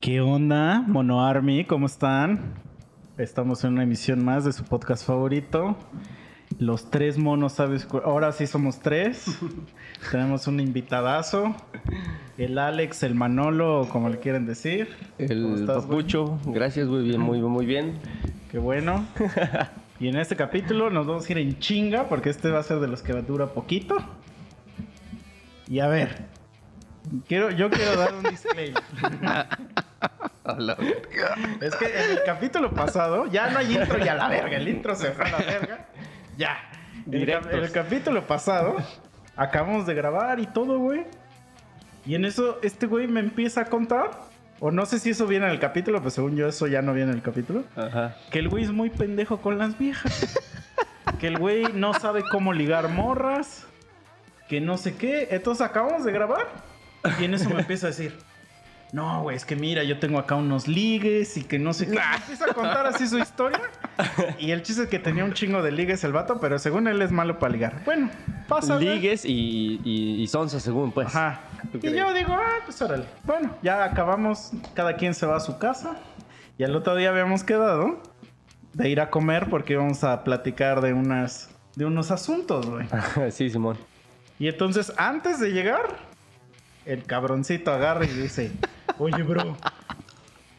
¿Qué onda, Mono Army? ¿Cómo están? Estamos en una emisión más de su podcast favorito. Los tres monos, ¿sabes? cu- Ahora sí somos tres. Tenemos un invitadazo. El Alex, el Manolo, o como le quieren decir. ¿Cómo El estás, güey? papucho, gracias, muy bien, muy, muy bien. Qué bueno. Y en este capítulo nos vamos a ir en chinga porque este va a ser de los que dura poquito. Y a ver, quiero, yo quiero dar un disclaimer. Es que en el capítulo pasado ya no hay intro y a la verga. El intro se fue a la verga. Ya. En el, el capítulo pasado acabamos de grabar y todo, güey. Y en eso este güey me empieza a contar. O no sé si eso viene en el capítulo, pues según yo eso ya no viene en el capítulo. Ajá. Que el güey es muy pendejo con las viejas. que el güey no sabe cómo ligar morras. Que no sé qué. Entonces acabamos de grabar. Y en eso me empieza a decir. No, güey, es que mira, yo tengo acá unos ligues y que no sé qué. Me empieza a contar así su historia. Y el chiste es que tenía un chingo de ligues el vato, pero según él es malo para ligar. Bueno, pasa. güey. Ligues y, y, y según, pues. Ajá. ¿Tú Y yo digo, ah, pues órale. Bueno, ya acabamos, cada quien se va a su casa. Y al otro día habíamos quedado de ir a comer porque íbamos a platicar de unas de unos asuntos, güey. sí, Simón. Y entonces, antes de llegar, el cabroncito agarra y dice, oye, bro,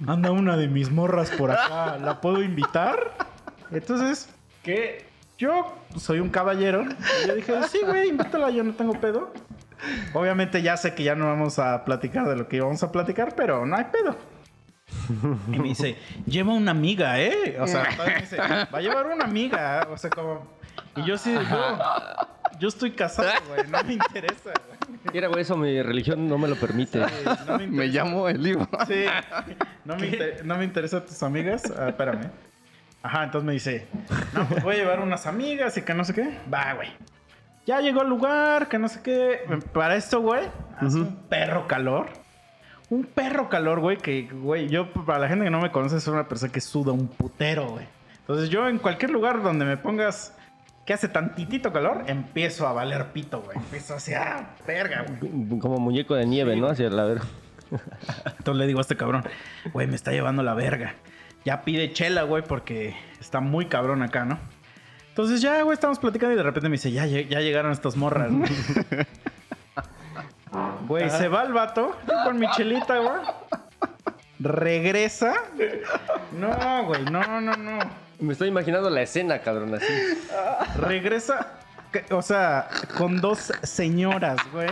anda una de mis morras por acá, ¿la puedo invitar? Entonces, que yo soy un caballero. Y yo dije, sí, güey, invítala, yo no tengo pedo. Obviamente ya sé que ya no vamos a platicar de lo que íbamos a platicar, pero no hay pedo. Y me dice, lleva una amiga, ¿eh? O sea, me dice, va a llevar una amiga. O sea, como... Y yo sí, yo, yo estoy casado, güey, no me interesa, güey. Mira, güey, eso mi religión no me lo permite. Sí, no me, Me interesa. llamo el libro. Sí, no me, inter- no me interesan tus amigas. Ah, espérame. Ajá, entonces me dice, no, pues voy a llevar unas amigas y que no sé qué. Va, güey. Ya llegó al lugar, que no sé qué. Para esto, güey, hace un perro calor. Un perro calor, güey, que, güey, yo, para la gente que no me conoce, soy una persona que suda un putero, güey. Entonces yo en cualquier lugar donde me pongas que hace tantitito calor, empiezo a valer pito, güey. Empiezo así, ah, verga, güey. Como muñeco de nieve, ¿no? Hacia la ver. Entonces le digo a este cabrón, güey, me está llevando la verga. Ya pide chela, güey, porque está muy cabrón acá, ¿no? Entonces ya, güey, estamos platicando y de repente me dice, ya, ya llegaron estas morras, ¿no? Güey, se va el vato con mi chelita, güey. Regresa. No, güey, no, no, no. Me estoy imaginando la escena, cabrón, así. Regresa, o sea, con dos señoras, güey.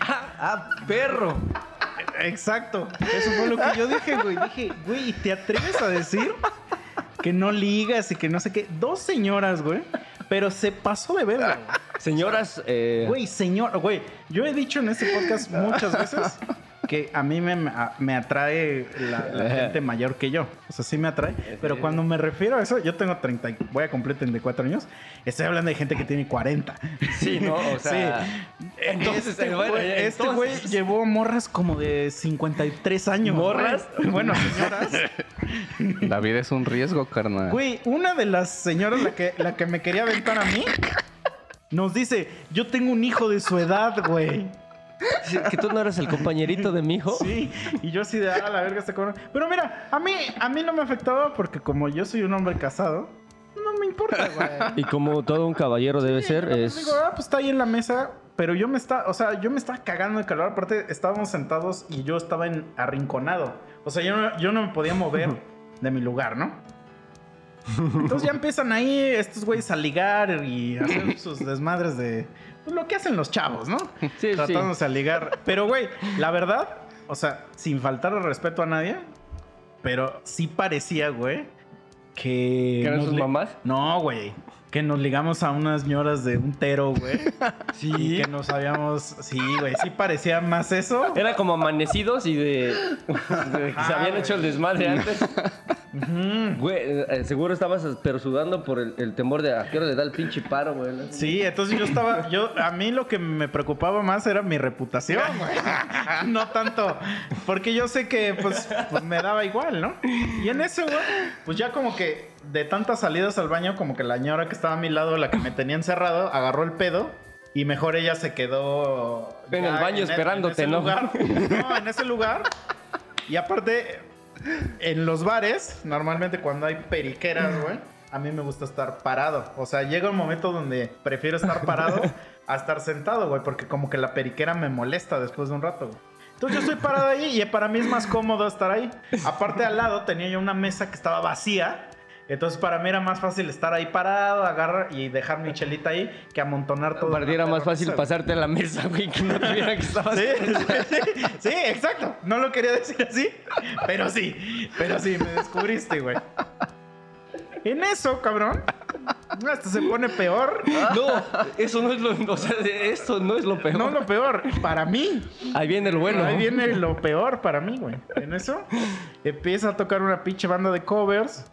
¡Ah, perro! Exacto. Eso fue lo que yo dije, güey. Dije, güey, ¿y ¿te atreves a decir que no ligas y que no sé qué? Dos señoras, güey. Pero se pasó de verga, güey. Señoras, eh, Güey, señor, güey. Yo he dicho en este podcast muchas veces que a mí me, me atrae la, la gente mayor que yo. O sea, sí me atrae. Pero cuando me refiero a eso, yo tengo 30, y- voy a cumplir 34 años. Estoy hablando de gente que tiene 40. sí, ¿no? O sea. Entonces, este bueno, este entonces- güey llevó morras como de 53 años. ¿Morras? Bueno, señoras. La vida es un riesgo, carnal. Güey, una de las señoras, la que, la que me quería aventar a mí, nos dice, yo tengo un hijo de su edad, güey. Sí, ¿Que tú no eres el compañerito de mi hijo? Sí, y yo así de, ah, la verga, este cabrón. Pero mira, a mí, a mí no me afectaba porque como yo soy un hombre casado, no me importa, güey. Y como todo un caballero debe ser, pues, es. Digo, ah, pues está ahí en la mesa, pero yo me está, o sea, yo me estaba cagando de calor. Aparte, estábamos sentados y yo estaba en, arrinconado. O sea, yo no, yo no me podía mover de mi lugar, ¿no? Entonces ya empiezan ahí estos güeyes a ligar y a hacer sus desmadres de lo que hacen los chavos, ¿no? Sí, Tratándose a ligar. Pero, güey, la verdad, o sea, sin faltar el respeto a nadie, pero sí parecía, güey, que. ¿Que eran sus mamás? No, güey. Que nos ligamos a unas ñoras de un tero, güey. Sí. Y que nos habíamos. Sí, güey. Sí parecía más eso. Era como amanecidos y de, de que se habían hecho el desmadre antes. Güey, eh, seguro estabas pero sudando por el, el temor de a qué hora le da el pinche paro, güey. Sí, entonces yo estaba, yo, a mí lo que me preocupaba más era mi reputación, güey. No tanto, porque yo sé que, pues, pues, me daba igual, ¿no? Y en eso, güey, pues ya como que de tantas salidas al baño, como que la señora que estaba a mi lado, la que me tenía encerrado, agarró el pedo Y mejor ella se quedó... En el baño e- esperándote, ese ¿no? lugar. No, en ese lugar. Y aparte, en los bares, normalmente cuando hay periqueras, güey, a mí me gusta estar parado. O sea, llega un momento donde prefiero estar parado a estar sentado, güey, porque como que la periquera me molesta después de un rato, güey. Entonces yo estoy parado ahí y para mí es más cómodo estar ahí. Aparte al lado tenía yo una mesa que estaba vacía. Entonces para mí era más fácil estar ahí parado, agarrar y dejar mi chelita ahí que amontonar todo. Para ti era más fácil pasarte a la mesa, güey, que no te viera que estabas... Sí, sí, sí, sí, exacto. No lo quería decir así, pero sí, pero sí, me descubriste, güey. En eso, cabrón, hasta se pone peor. No, eso no es lo... O sea, esto no es lo peor. No lo peor, para mí. Ahí viene el bueno. Ahí viene lo peor para mí, güey. En eso empieza a tocar una pinche banda de covers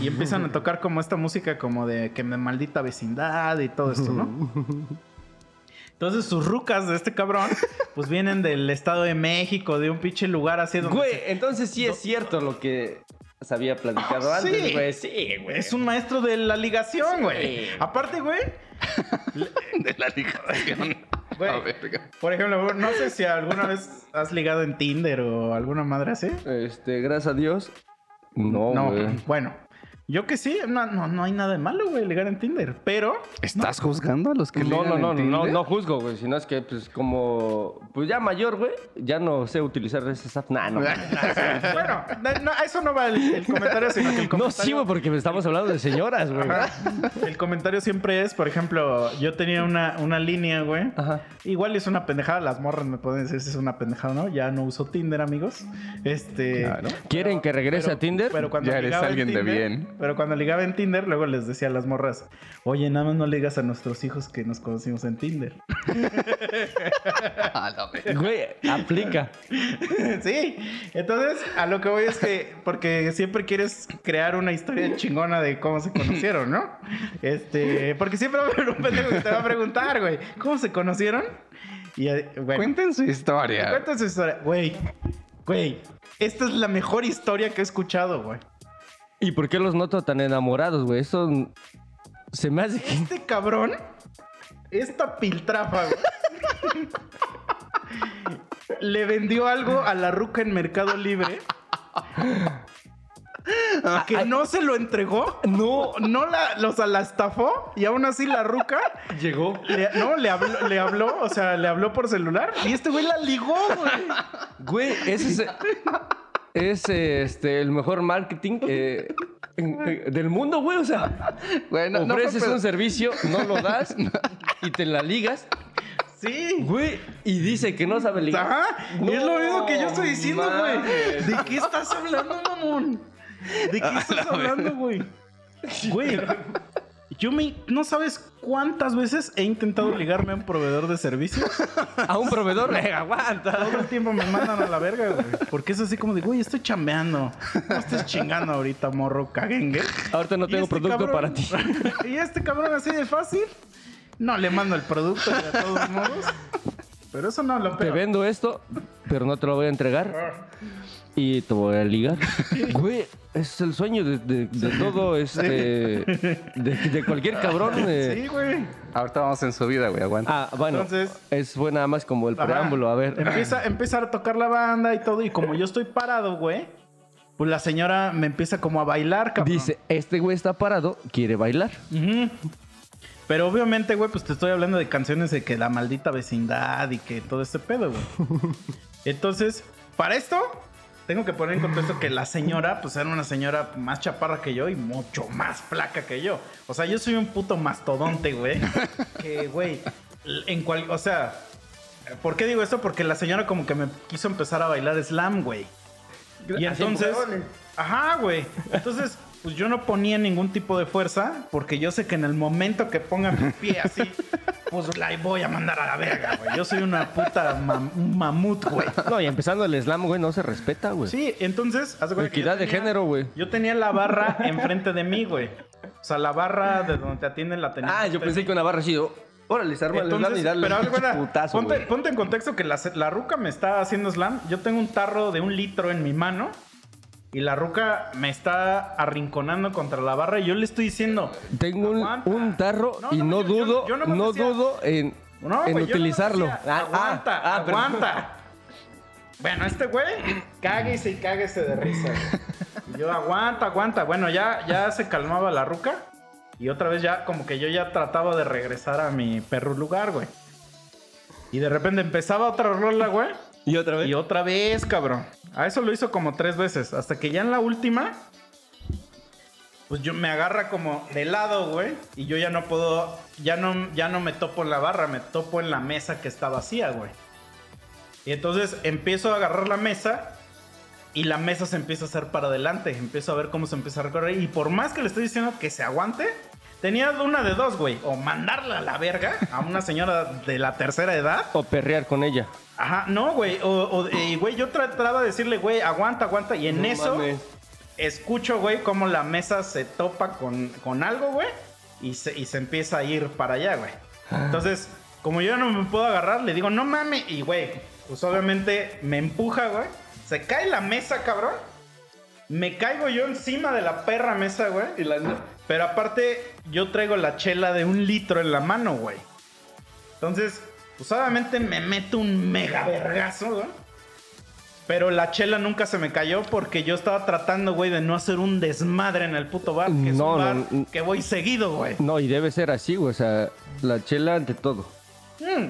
y empiezan a tocar como esta música como de que me maldita vecindad y todo esto, ¿no? Entonces sus rucas de este cabrón pues vienen del Estado de México, de un pinche lugar así donde Güey, se- entonces sí es cierto lo que se había platicado Ah, sí. antes, güey. Sí, güey. es un maestro de la ligación, güey. Sí. Aparte, güey, De la ligación. Güey. Por ejemplo, no sé si alguna vez has ligado en Tinder o alguna madre así. Este, gracias a Dios. No, No, güey. bueno. Yo que sí, no, no, no hay nada de malo, güey, ligar en Tinder. Pero ¿Estás juzgando a los que No, ligan no, en no, no, no juzgo, güey. Sino es que, pues, como. Pues ya mayor, güey. Ya no sé utilizar ese app. Nah, no. bueno, no, no, a eso no va el, el comentario, sino que el No, comentario. sí, güey, porque estamos hablando de señoras, güey. El comentario siempre es, por ejemplo, yo tenía una, una línea, güey. Ajá. Igual es una pendejada, las morras me pueden decir si es una pendejada, ¿no? Ya no uso Tinder, amigos. Este. Claro. ¿Quieren que regrese pero- a Tinder? Pero cuando Ya eres alguien de bien. Pero cuando ligaba en Tinder, luego les decía a las morras, oye, nada más no le digas a nuestros hijos que nos conocimos en Tinder. Güey, aplica. sí. Entonces, a lo que voy es que, porque siempre quieres crear una historia chingona de cómo se conocieron, ¿no? Este, porque siempre va a haber un pendejo que te va a preguntar, güey, ¿cómo se conocieron? Y, eh, bueno, Cuenten su historia. cuenta su historia. Güey, güey, esta es la mejor historia que he escuchado, güey. ¿Y por qué los noto tan enamorados, güey? Eso se me hace que... Este cabrón, esta piltrafa, güey, le vendió algo a la ruca en Mercado Libre. Que no se lo entregó. No, no la, o sea, la estafó. Y aún así la ruca. Llegó. le- no, le habló, le habló, o sea, le habló por celular. Y este güey la ligó, güey. Güey, ese es... Es este, el mejor marketing eh, eh, del mundo, güey. O sea, no- no ofreces pedo. un servicio, no lo das y te la ligas. Sí. Güey, y dice que no sabe ligar. Ajá. y es lo mismo que yo estoy No diciendo, güey. ¿De qué estás hablando, mamón? ¿De qué estás hablando, güey? Güey. Yo me. ¿No sabes cuántas veces he intentado ligarme a un proveedor de servicios? A un proveedor, eh, aguanta. Todo el tiempo me mandan a la verga, güey. Porque es así como de, güey, estoy chambeando. No estés chingando ahorita, morro caguengue. Ahorita no tengo este producto cabrón- para ti. Y este cabrón así de fácil. No le mando el producto de todos modos. Pero eso no lo Te peor. vendo esto, pero no te lo voy a entregar. Y te voy a ligar. Güey, es el sueño de, de- de todo este. De, de cualquier cabrón. eh. Sí, güey. Ahorita vamos en su vida, güey. Aguanta. Ah, bueno. Entonces- es buena nada más como el Ajá. preámbulo. A ver. Empieza, empieza a tocar la banda y todo. Y como yo estoy parado, güey. Pues la señora me empieza como a bailar, cabrón. Dice, este güey está parado, quiere bailar. Ujú. Pero obviamente, güey, pues te estoy hablando de canciones de que la maldita vecindad y que todo este pedo, güey. Entonces, para esto, tengo que poner en contexto que la señora, pues era una señora más chaparra que yo y mucho más flaca que yo. O sea, yo soy un puto mastodonte, güey. Que, güey, en cual, o sea, ¿por qué digo esto? Porque la señora como que me quiso empezar a bailar slam, güey. Y entonces, empujones. ajá, güey. Entonces, pues yo no ponía ningún tipo de fuerza porque yo sé que en el momento que ponga mi pie así, pues la voy a mandar a la verga, güey. Yo soy una puta mam- mamut, güey. No, y empezando el slam, güey, no se respeta, güey. Sí, entonces, haz de Equidad de género, güey. Yo tenía la barra enfrente de mí, güey. O sea, la barra de donde te atienden la tenía. Ah, yo pensé mí. que una barra así. oh, Órale, se arma el slam Entonces, y dale pero putazo, ponte, güey. ponte en contexto que la, la ruca me está haciendo slam. Yo tengo un tarro de un litro en mi mano. Y la ruca me está arrinconando contra la barra y yo le estoy diciendo. Tengo un, tarro No, y no, no, yo- yo- dudo, yo no decía- dudo en, utilizarlo. decía, Ah, ah, aguanta, ah, aguanta. Bueno, este güey, cáguese y cáguese de risa. güey. Y yo, aguanta, aguanta. Bueno, ya, ya se calmaba la ruca. Y otra vez ya, como que yo ya trataba de regresar a mi perro lugar, güey. Y de repente empezaba otra rola, güey. Y otra vez. Y otra vez, cabrón. A eso lo hizo como tres veces. Hasta que ya en la última, pues yo me agarra como de lado, güey. Y yo ya no puedo, ya no, ya no me topo en la barra, me topo en la mesa que está vacía, güey. Y entonces empiezo a agarrar la mesa y la mesa se empieza a hacer para adelante. Empiezo a ver cómo se empieza a recorrer. Y por más que le estoy diciendo que se aguante, tenía una de dos, güey. O mandarla a la verga a una señora de la tercera edad. O perrear con ella. Ajá, no, güey. O, güey, yo trataba de decirle, güey, aguanta, aguanta. Y en No eso mames. escucho, güey, cómo la mesa se topa con, con algo, güey. Y se, y se empieza a ir para allá, güey. Entonces, como yo no me puedo agarrar, le digo, no mames. Y, güey, pues obviamente me empuja, güey. Se cae la mesa, cabrón. Me caigo yo encima de la perra mesa, güey. Pero aparte, yo traigo la chela de un litro en la mano, güey. Entonces, pues obviamente me meto un mega vergazo, güey. Pero la chela nunca se me cayó porque yo estaba tratando, güey, de no hacer un desmadre en el puto bar. Que es No, un no, bar no. que voy seguido, güey. No, y debe ser así, güey. O sea, la chela ante todo. Mm.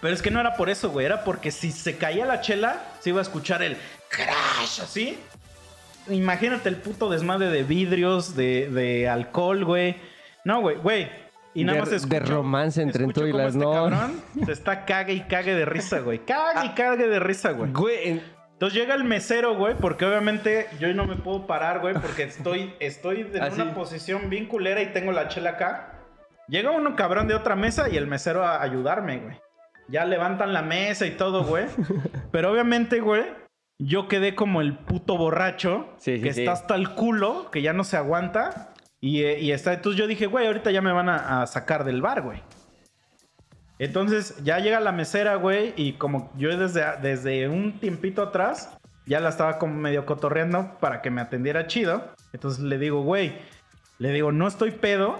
Pero es que no era por eso, güey. Era porque si se caía la chela, se iba a escuchar el crash, así. Imagínate el puto desmadre de vidrios, de, de alcohol, güey. No, güey, güey. Y nada De- más de escucho, romance entre tú y las este no. cabrón se está cague y cague de risa, güey. Cague y cague de risa, güey. Güey, en- Entonces llega el mesero, güey, porque obviamente yo no me puedo parar, güey, porque estoy, estoy en Así. una posición bien culera y tengo la chela acá. Llega uno cabrón de otra mesa y el mesero a ayudarme, güey. Ya levantan la mesa y todo, güey. Pero obviamente, güey, yo quedé como el puto borracho Sí, sí, que sí. está hasta el culo, que ya no se aguanta. Y, eh, y está, entonces yo dije, güey, ahorita ya me van a, sacar del bar, güey. Entonces ya llega la mesera, güey, y como yo desde, desde un tiempito atrás ya la estaba como medio cotorreando para que me atendiera chido. Entonces le digo, güey, le digo, no estoy pedo.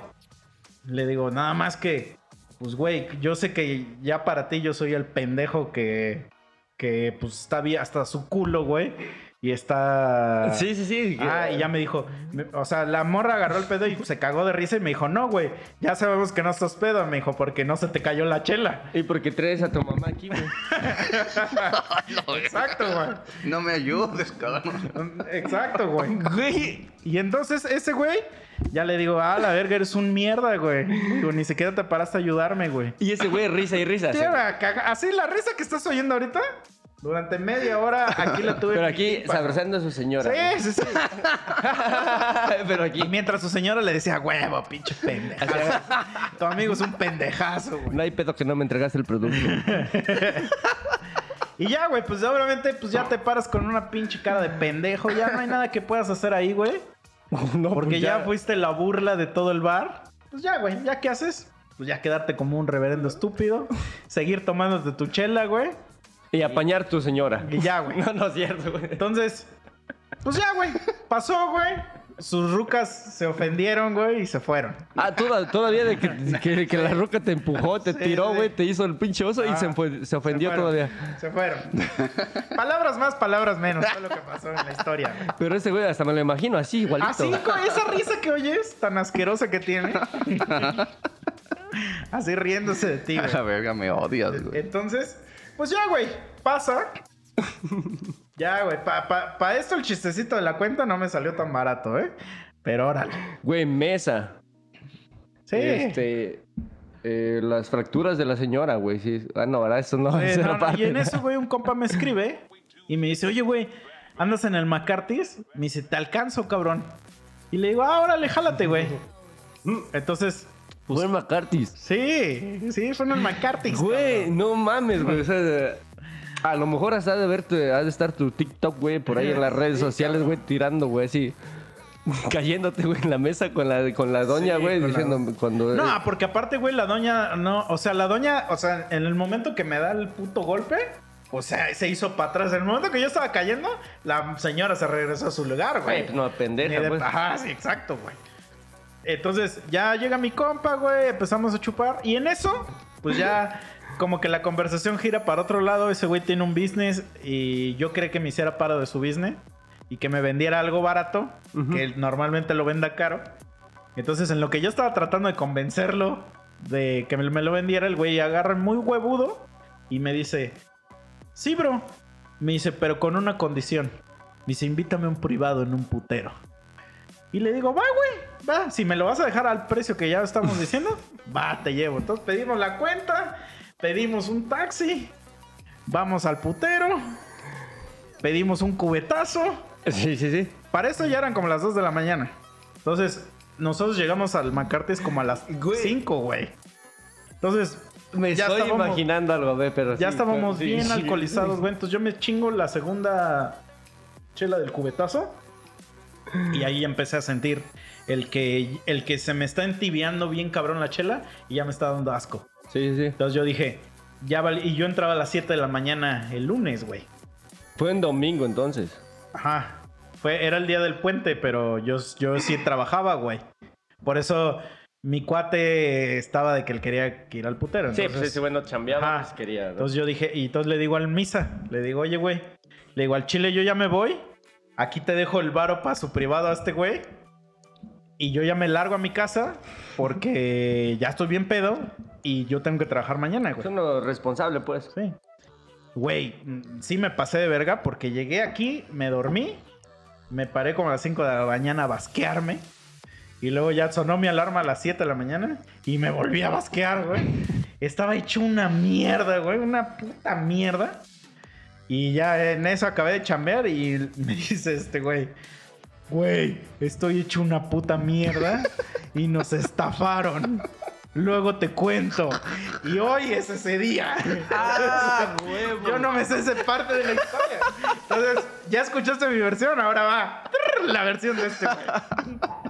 Le digo, nada más que, pues, güey, yo sé que ya para ti yo soy el pendejo que, que pues, está hasta su culo, güey. Y está... Sí, sí, sí. Ah, y ya me dijo, o sea, la morra agarró el pedo y se cagó de risa y me dijo, no, güey, ya sabemos que no estás pedo, me dijo, porque no se te cayó la chela. Y porque traes a tu mamá aquí, güey. Exacto, güey. No me ayudes, cabrón. Exacto, güey. Güey. Y entonces ese güey, ya le digo, ah, la verga, eres un mierda, güey. Ni siquiera te paraste a ayudarme, güey. Y ese güey, risa y risa. Caga- Así la risa que estás oyendo ahorita, durante media hora aquí la tuve. Pero aquí, para- abrazando a su señora. Sí, sí, sí. Pero aquí. Y mientras su señora le decía, huevo, pinche pendejazo. tu amigo es un pendejazo, güey. No hay pedo que no me entregaste el producto. Y ya, güey, pues obviamente, pues ya te paras con una pinche cara de pendejo. Ya no hay nada que puedas hacer ahí, güey. No, Porque pues ya. fuiste la burla de todo el bar. Pues ya, güey, ¿ya qué haces? Pues ya quedarte como un reverendo estúpido. Seguir tomándote tu chela, güey. Y apañar tu señora. Y ya, güey. No, no es cierto, güey. Entonces, pues ya, güey. Pasó, güey. Sus rucas se ofendieron, güey, y se fueron. Ah, toda- todavía de que, que- que la roca te empujó, te Sí, tiró, sí. güey, te hizo el pinche oso y Ah, se, fue- se ofendió se fueron, todavía. Se fueron. palabras más, palabras menos. Fue lo que pasó en la historia. güey. Pero ese güey hasta me lo imagino así, igualito. Así con esa risa que oyes, tan asquerosa que tiene. Así riéndose de ti, A la güey. verga, me odias, güey. Entonces, pues ya, güey, pasa. Ya, güey, para pa, pa esto el chistecito de la cuenta no me salió tan barato, ¿eh? Pero órale. Güey, mesa. Sí. Este. eh, las fracturas de la señora, güey. Sí. Ah, no, ¿verdad? Eso no Eh, no, no, parte. y en eso, güey, un compa me escribe y me dice, oye, güey, ¿andas en el McCarthy's? Me dice, te alcanzo, cabrón. Y le digo, ah, órale, jálate, güey. Entonces, Fue en McCarthy's. sí, sí, fue en el McCarthy's. Güey, no mames, güey. O sea, a lo mejor hasta de verte, ha de estar tu TikTok, güey, por ahí en las redes sociales, güey, tirando, güey, así. Cayéndote, güey, en la mesa con la, con la doña, Sí, güey, la- diciendo cuando. No, porque aparte, güey, la doña, no, o sea, la doña, o sea, en el momento que me da el puto golpe, O sea, se hizo para atrás. En el momento que yo estaba cayendo, la señora se regresó a su lugar, güey. Güey, pues no, pendeja, de- pues. Ajá, sí, exacto, güey. Entonces, ya llega mi compa, güey, empezamos a chupar. Y en eso, pues ya como que la conversación gira para otro lado. Ese güey tiene un business y yo creí que me hiciera paro de su business y que me vendiera algo barato, que normalmente lo venda caro. Entonces, en lo que yo estaba tratando de convencerlo de que me, me lo vendiera, el güey agarra muy huevudo y me dice, sí, bro. Me dice, pero con una condición. Me dice, invítame a un privado en un putero. Y le digo, va, güey, Si me lo vas a dejar al precio que ya estamos diciendo, va, te llevo. Entonces pedimos la cuenta, pedimos un taxi, vamos al putero, pedimos un cubetazo. Sí, sí, sí. Para eso ya eran como las 2 de la mañana. Entonces, nosotros llegamos al Macartes como a las Güey. 5, güey. Entonces, Me Ya estoy imaginando algo, ve, pero ya sí, estábamos bien sí. alcoholizados, güey. Entonces yo me chingo la segunda chela del cubetazo. Y ahí empecé a sentir el que, el que se me está entibiando bien cabrón la chela y ya me está dando asco. Sí, sí, sí. Entonces yo dije, ya vale. Y yo entraba a las 7 de la mañana el lunes, güey. Fue en domingo entonces. Ajá. Fue, era el día del puente, pero yo, yo sí trabajaba, güey. Por eso mi cuate estaba de que él quería que ir al putero. Sí, Entonces, pues ese güey no chambeaba, Ajá. pues quería. ¿no? Entonces yo dije, y entonces le digo al misa, le digo, oye, güey, le digo al chile, yo ya me voy. Aquí te dejo el varo para su privado a este güey. Y yo ya me largo a mi casa porque ya estoy bien pedo y yo tengo que trabajar mañana, Es güey. uno responsable, pues. Sí. Güey, mm, sí me pasé de verga porque llegué aquí, me dormí, me paré como a las 5 de la mañana a basquearme. Y luego ya sonó mi alarma a las 7 de la mañana y me volví a basquear, güey. Estaba hecho una mierda, güey, una puta mierda. Y ya en eso acabé de chambear y me dice este güey, güey, estoy hecho una puta mierda y nos estafaron. Luego te cuento. Y hoy es ese día. ¡Ah, huevo! Yo no me sé esa parte de la historia. Entonces, ya escuchaste mi versión, ahora va la versión de este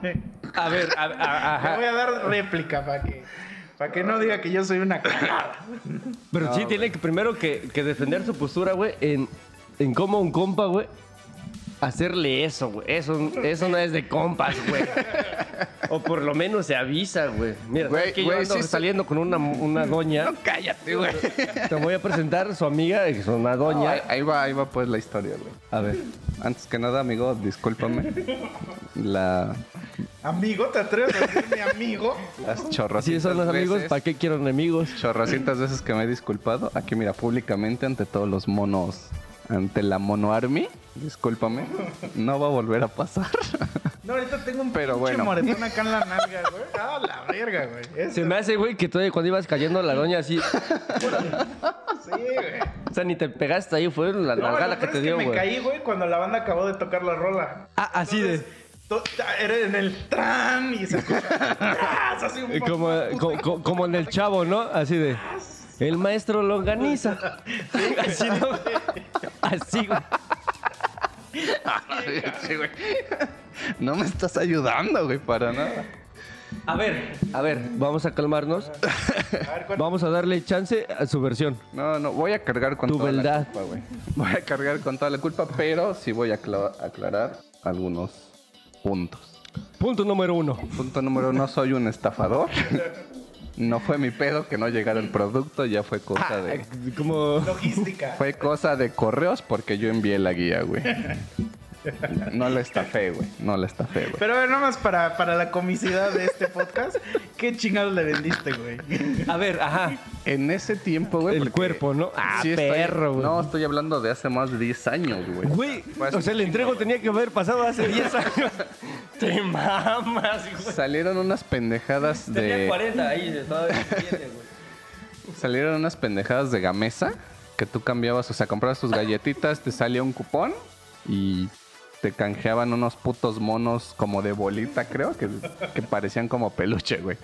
güey. A ver, a- a- Le voy ajá. a dar réplica para que, para que no diga que yo soy una cagada. Pero sí tiene que primero que, que defender su postura, güey, en, en cómo un compa, güey, hacerle eso, güey. Eso, eso no es de compas, güey. O por lo menos se avisa, güey. Mira, Güey, ¿sabes que yo güey, ando sí, sí. saliendo con una, una doña. Cállate, güey. Te voy a presentar su amiga, que es una No, doña. ahí, ahí va, ahí va pues la historia, güey. A ver. Antes que nada, amigo, discúlpame. La, Amigo, ¿te atreves a decirme amigo? las Si chorrocientas son los amigos, veces- ¿para qué quiero enemigos? Chorrocientas veces que me he disculpado. Aquí, mira, públicamente ante todos los monos, ante la mono army. Discúlpame. No va a volver a pasar. No, ahorita tengo un Pero pinche bueno. moretón acá en la nalga, güey. Ah, la verga, güey. Eso- Se me hace, güey, que todavía cuando ibas cayendo la doña así. Sí, güey. O sea, ni te pegaste ahí, fue la No, lo que te es dio, me güey. caí, güey, cuando la banda acabó de tocar la rola. Ah, así de. Era en el tran y se escucha. Así un Como, co- co- como en el chavo, ¿no? Así de. El maestro longaniza. Así, ¿no? Así, güey. Sí, güey. No me estás ayudando, güey, para nada. A ver, a ver, vamos a calmarnos. A ver, ¿cuál- Vamos a darle chance a su versión. No, no, voy a cargar con Tu toda beldad. la culpa, güey. Voy a cargar con toda la culpa, pero sí voy a acla- aclarar algunos puntos. Punto número uno. Punto número uno, soy un estafador. No fue mi pedo que no llegara el producto, ya fue cosa de... Como. Logística. Fue cosa de correos porque yo envié la guía, güey. No la estafé, güey. No la estafé, güey. Pero a ver, nada más para, para la comicidad de este podcast, ¿qué chingados le vendiste, güey? A ver, ajá. En ese tiempo, güey. El cuerpo, ¿no? Ah, sí perro, güey. No, estoy hablando de hace más de 10 años, güey. Güey, o sea, el entrego tenía que haber pasado hace 10 años. Te mamas, güey. Salieron unas pendejadas Tenía de. 40 ahí, todavía tiene, güey. Salieron unas pendejadas de gamesa que tú cambiabas, o sea, comprabas tus galletitas, te salía un cupón y te canjeaban unos putos monos como de bolita, creo, que, que parecían como peluche, güey.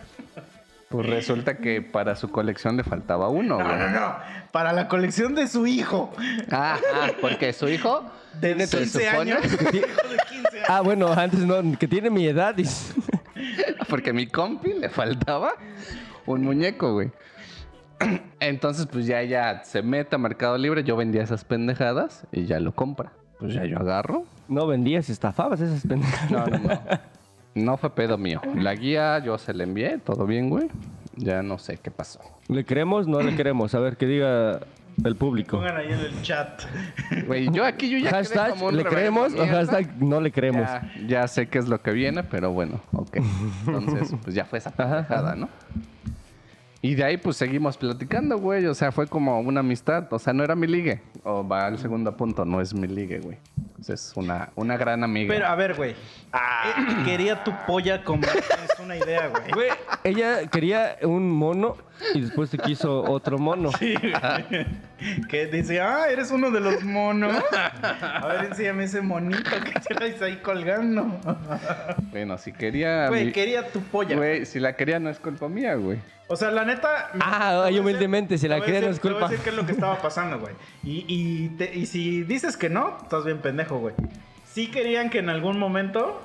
Pues resulta que para su colección le faltaba uno, No, güey. no, no. Para la colección de su hijo. Ah, ah, porque su hijo De se 15 supone- años. Hijo de 15 años. Ah, bueno, antes no, que tiene mi edad. Porque a mi compi le faltaba un muñeco, güey. Entonces, pues ya ella se mete a Mercado Libre, yo vendía esas pendejadas y ya lo compra. Pues ya yo agarro. No vendías, estafabas esas pendejadas. No, no, no. No fue pedo mío. La guía yo se la envié, todo bien, güey. Ya no sé qué pasó. ¿Le queremos? No le queremos. A ver, que diga el público. Pongan ahí en el chat. Güey, yo aquí yo ya Hashtag, como un ¿le creemos o hashtag no le creemos? Ya, ya sé qué es lo que viene, pero bueno, ok. Entonces, pues ya fue esa pendejada, ¿no? Y de ahí, pues seguimos platicando, güey. O sea, fue como una amistad. O sea, no era mi ligue. O va al segundo punto, no es mi ligue, güey. Es una, una gran amiga. Pero, a ver, güey. Eh, Quería tu polla como es una idea, güey. Güey, ella quería un mono y después te quiso otro mono. Sí, güey. Que dice, ah, eres uno de los monos. A ver, enséñame ese monito que traes ahí colgando. Bueno, si quería. Güey, mi- quería tu polla. Güey, si la quería no es culpa mía, güey. O sea, la neta. Ah, te humildemente, si la te quería no es te voy a culpa. decir qué es lo que estaba pasando, güey. Y, y, te- y si dices que no, estás bien pendejo, güey. Sí querían que en algún momento.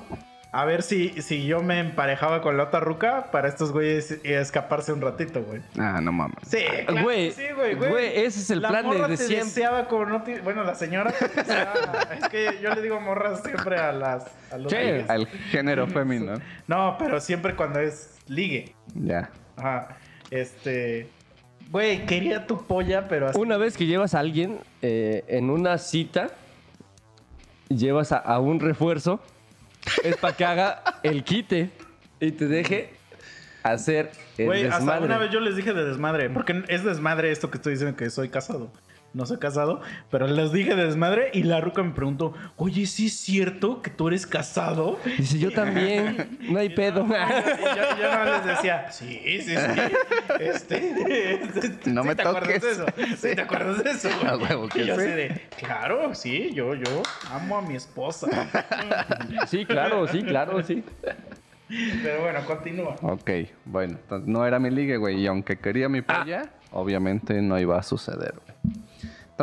A ver si, si yo me emparejaba con la otra ruca para estos güeyes y escaparse un ratito, güey. Ah, no mames. Sí, claro Güey, sí, güey, güey. güey, ese es el La plan morra desde te siempre. deseaba como no te- Bueno, la señora te deseaba. es que yo le digo morras siempre a las... A los Sí. ligues. Al género femenino. No, pero siempre cuando es ligue. Ya. Ajá. Este... Güey, quería tu polla, pero así... Una vez que llevas a alguien eh, en una cita, llevas a, a un refuerzo, es para que haga el quite y te deje hacer el Güey, hasta desmadre. una vez yo les dije de desmadre, porque es desmadre esto que estoy diciendo que soy casado. No soy casado, pero les dije de desmadre y la ruca me preguntó, oye, ¿sí es cierto que tú eres casado? Dice, yo también, no hay pedo. Yo, yo no les decía, sí, sí, sí. Este, No ¿sí me te acuerdas toques. de eso? ¿Sí te acuerdas de eso? A huevo que y yo así de, claro, sí, yo, yo amo a mi esposa. Sí, claro, sí, claro, sí. Pero bueno, continúa. Ok, bueno, entonces no era mi ligue, güey. Y aunque quería mi polla, obviamente no iba a suceder, güey.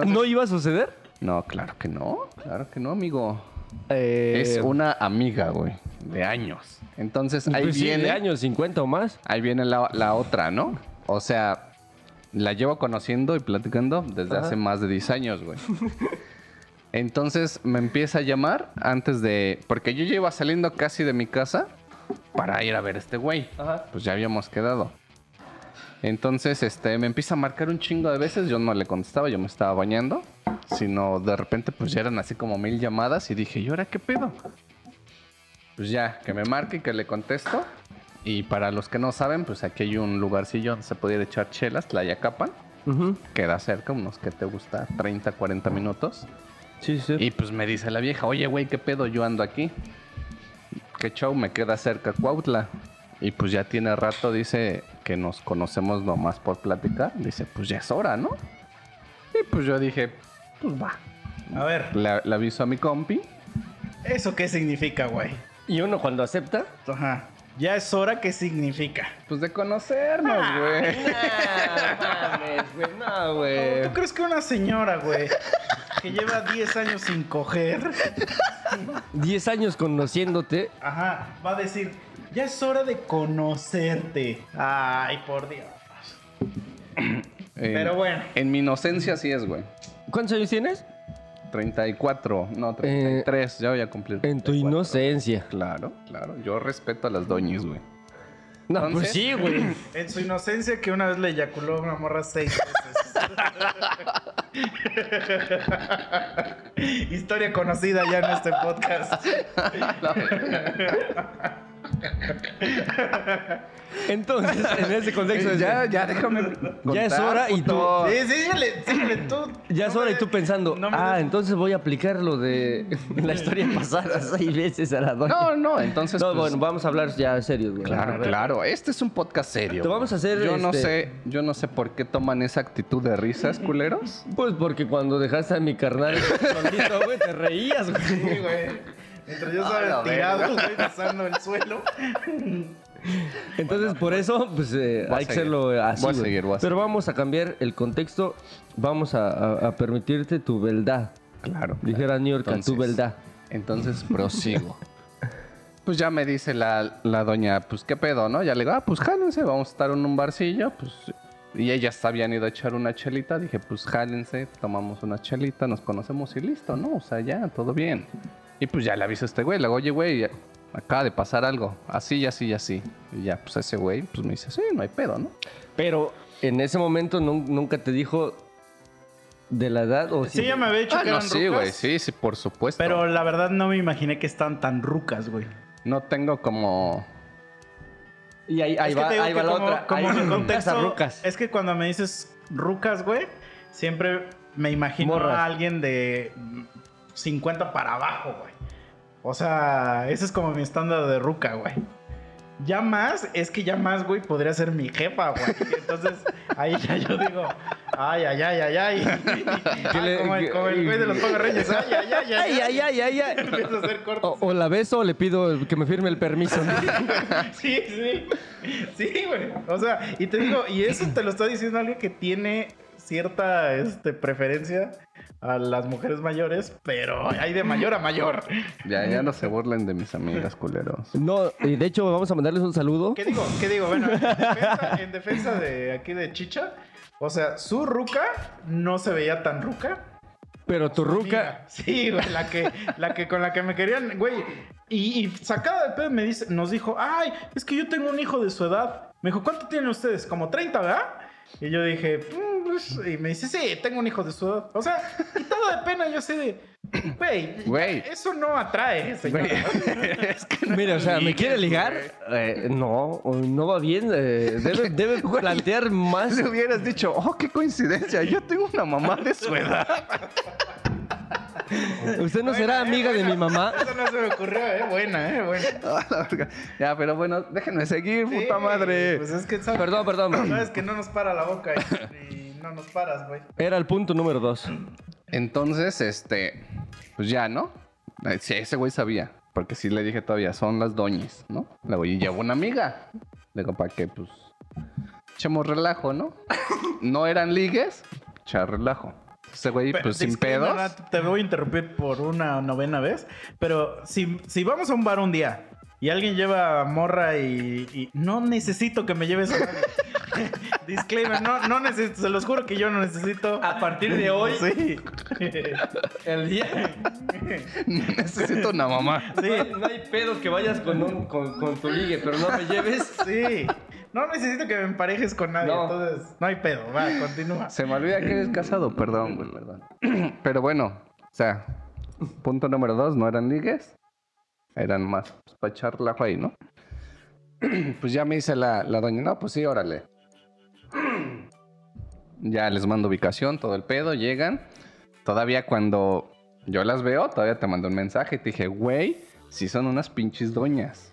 ¿No iba a suceder? No, claro que no. Claro que no, amigo. Eh, Es una amiga, güey. De años. Entonces ahí pues sí, viene. de años, 50 o más. Ahí viene la, la otra, ¿no? O sea, la llevo conociendo y platicando desde Ajá. hace más de 10 años, güey. Entonces me empieza a llamar antes de. Porque yo ya iba saliendo casi de mi casa para ir a ver a este güey. Ajá. Pues ya habíamos quedado. Entonces, este, me empieza a marcar un chingo de veces. Yo no le contestaba, yo me estaba bañando. Sino de repente, pues ya eran así como mil llamadas. Y dije, ¿y ahora qué pedo? Pues ya, que me marque y que le contesto. Y para los que no saben, pues aquí hay un lugarcillo donde se puede echar chelas, Tlayacapan. Ujú. Queda cerca, unos que te gusta, 30, 40 minutos. Sí, sí. Y pues me dice la vieja, oye, güey, ¿qué pedo? Yo ando aquí. ¿Qué show? Me queda cerca Cuautla. Y pues ya tiene rato, dice, que nos conocemos nomás por platicar. Dice, pues ya es hora, ¿no? Y pues yo dije, pues va. A ver, Le, le aviso a mi compi. ¿eso qué significa, güey? Y uno cuando acepta. Ajá. Ya es hora, ¿qué significa? Pues de conocernos, güey. No mames, güey, no, güey. ¿Tú crees que una señora, güey, que lleva 10 años sin coger, 10 años conociéndote. ajá, va a decir, ya es hora de conocerte? Ay, por Dios. En- Pero bueno. En mi inocencia sí es, güey. ¿Cuántos años tienes? 34, no, 33. ya voy a cumplir. En tu 34. inocencia. Claro, claro. Yo respeto a las doñis, güey. No, Entonces- pues sí, güey. En su inocencia que una vez le eyaculó a una morra seis veces. Historia conocida ya en este podcast. Entonces, en ese contexto ya, ya, déjame. Ya es hora y tú-. Sí, síguele, síguele tú. Ya No es hora me y tú pensando, no ah, des- entonces voy a aplicar lo de la historia pasada seis veces a la doña. No, no, entonces. No, pues, bueno, vamos a hablar ya serios, güey. Claro, claro. Este es un podcast serio. Te vamos a hacer, Yo no este- sé, yo no sé por qué toman esa actitud de risas, culeros. Pues porque cuando dejaste a mi carnal solito, güey, te reías, güey. Sí, güey. Mientras yo A la estaba tirado, güey, besando el suelo. Entonces, por eso, pues eh, hay que hacerlo así. Voy a güey. seguir, voy a Pero vamos a cambiar el contexto. Vamos a, a- a permitirte tu verdad. Claro. Dijera New York, tu Entonces- verdad. Entonces prosigo. pues ya me dice la, la doña, pues qué pedo, ¿no? Ya le digo, ah, pues jálense, vamos a estar en un barcillo, pues Y ellas habían ido a echar una chelita. Dije, pues jálense, tomamos una chelita, nos conocemos y listo, ¿no? O sea, ya, todo bien. Y pues ya le aviso a este güey. Le digo, oye, güey, acaba de pasar algo. Así y así y así. Y ya, pues ese güey, pues me dice, sí, no hay pedo, ¿no? Pero en ese momento nun- nunca te dijo de la edad o Sí, ya me había dicho Ah, que no, eran sí, rucas, güey, sí, sí, por supuesto. Pero la verdad no me imaginé que están tan rucas, güey. No tengo como... Y ahí, ahí Es que va, te digo ahí que va la como, otra. como Ahí- contexto las es que cuando me dices rucas, güey, siempre me imagino Morras. a alguien de 50 para abajo, güey. O sea, ese es como mi estándar de ruca, güey. Ya más, es que ya más, güey, podría ser mi jefa, güey. Entonces, ahí ya yo digo, ay, ay, ay, ay, ay. ¿Qué Ah, le- como, el, como el güey de los Power Rangers, ay, ay, ay, Ay, ay, ay, ay, ay. Empiezo a hacer cortes. O, o la beso o le pido que me firme el permiso. ¿no? Sí, sí. Sí, güey. O sea, y te digo, y eso te lo está diciendo alguien que tiene cierta este, preferencia a las mujeres mayores, pero hay de mayor a mayor. Ya, ya no se burlen de mis amigas, culeros. No, y de hecho vamos a mandarles un saludo. ¿Qué digo? ¿Qué digo? Bueno, en defensa, en defensa de aquí de Chicha, o sea, su ruca no se veía tan ruca. Pero tu ruca, Sí, güey, la que, la que con la que me querían, güey. Y, y sacada de pedo me dice, nos dijo, ay, es que yo tengo un hijo de su edad. Me dijo, ¿cuánto tienen ustedes? Como 30, ¿verdad? Y yo dije, Y me dice, sí, tengo un hijo de su edad. O sea, quitado de pena, yo sé de, güey, Güey. eso no atrae, señor. es que no mira, o sea, ¿me quiere ligar? Eh, no, no va bien. eh, debe debe plantear más. Le hubieras dicho, oh, qué coincidencia, yo tengo una mamá de su edad. ¿Usted no será eh, amiga de mi mamá? Eso no se me ocurrió, eh. Buena, eh, buena. Ah, la verga. ya, pero bueno, déjenme seguir, Sí, puta madre. Pues es que sabes, Perdón, perdón. sabes que no nos para la boca y, y no nos paras, güey. Era el punto número dos. Entonces, este, pues ya, ¿no? Sí, ese güey sabía, porque sí le dije todavía, son las doñis, ¿no? Luego, y llevo una amiga. Le digo, ¿para qué? Pues, echemos relajo, ¿no? no eran ligues, echar relajo. Ese güey, Pero, pues, sin pedos. Te voy a interrumpir por una novena vez. Pero si, si vamos a un bar un día y alguien lleva morra y, y no necesito que me lleves a nadie. Disclaimer, no, no necesito, se los juro que yo no necesito. A partir de hoy, Sí. el día. Necesito una mamá. Sí, no hay pedo que vayas con, un- con, con tu ligue, pero no me lleves. Sí. No necesito que me emparejes con nadie. No. Entonces, no hay pedo. Va, continúa. Se me olvida que eres casado, perdón, güey, perdón. Pero bueno, o sea, punto número dos, no eran ligues. Eran más pues, para echar relajo ahí, ¿no? Pues ya me dice la, la doña, no, pues sí, órale. Ya les mando ubicación, todo el pedo, llegan. Todavía cuando yo las veo, todavía te mando un mensaje y te dije, güey, si son unas pinches doñas.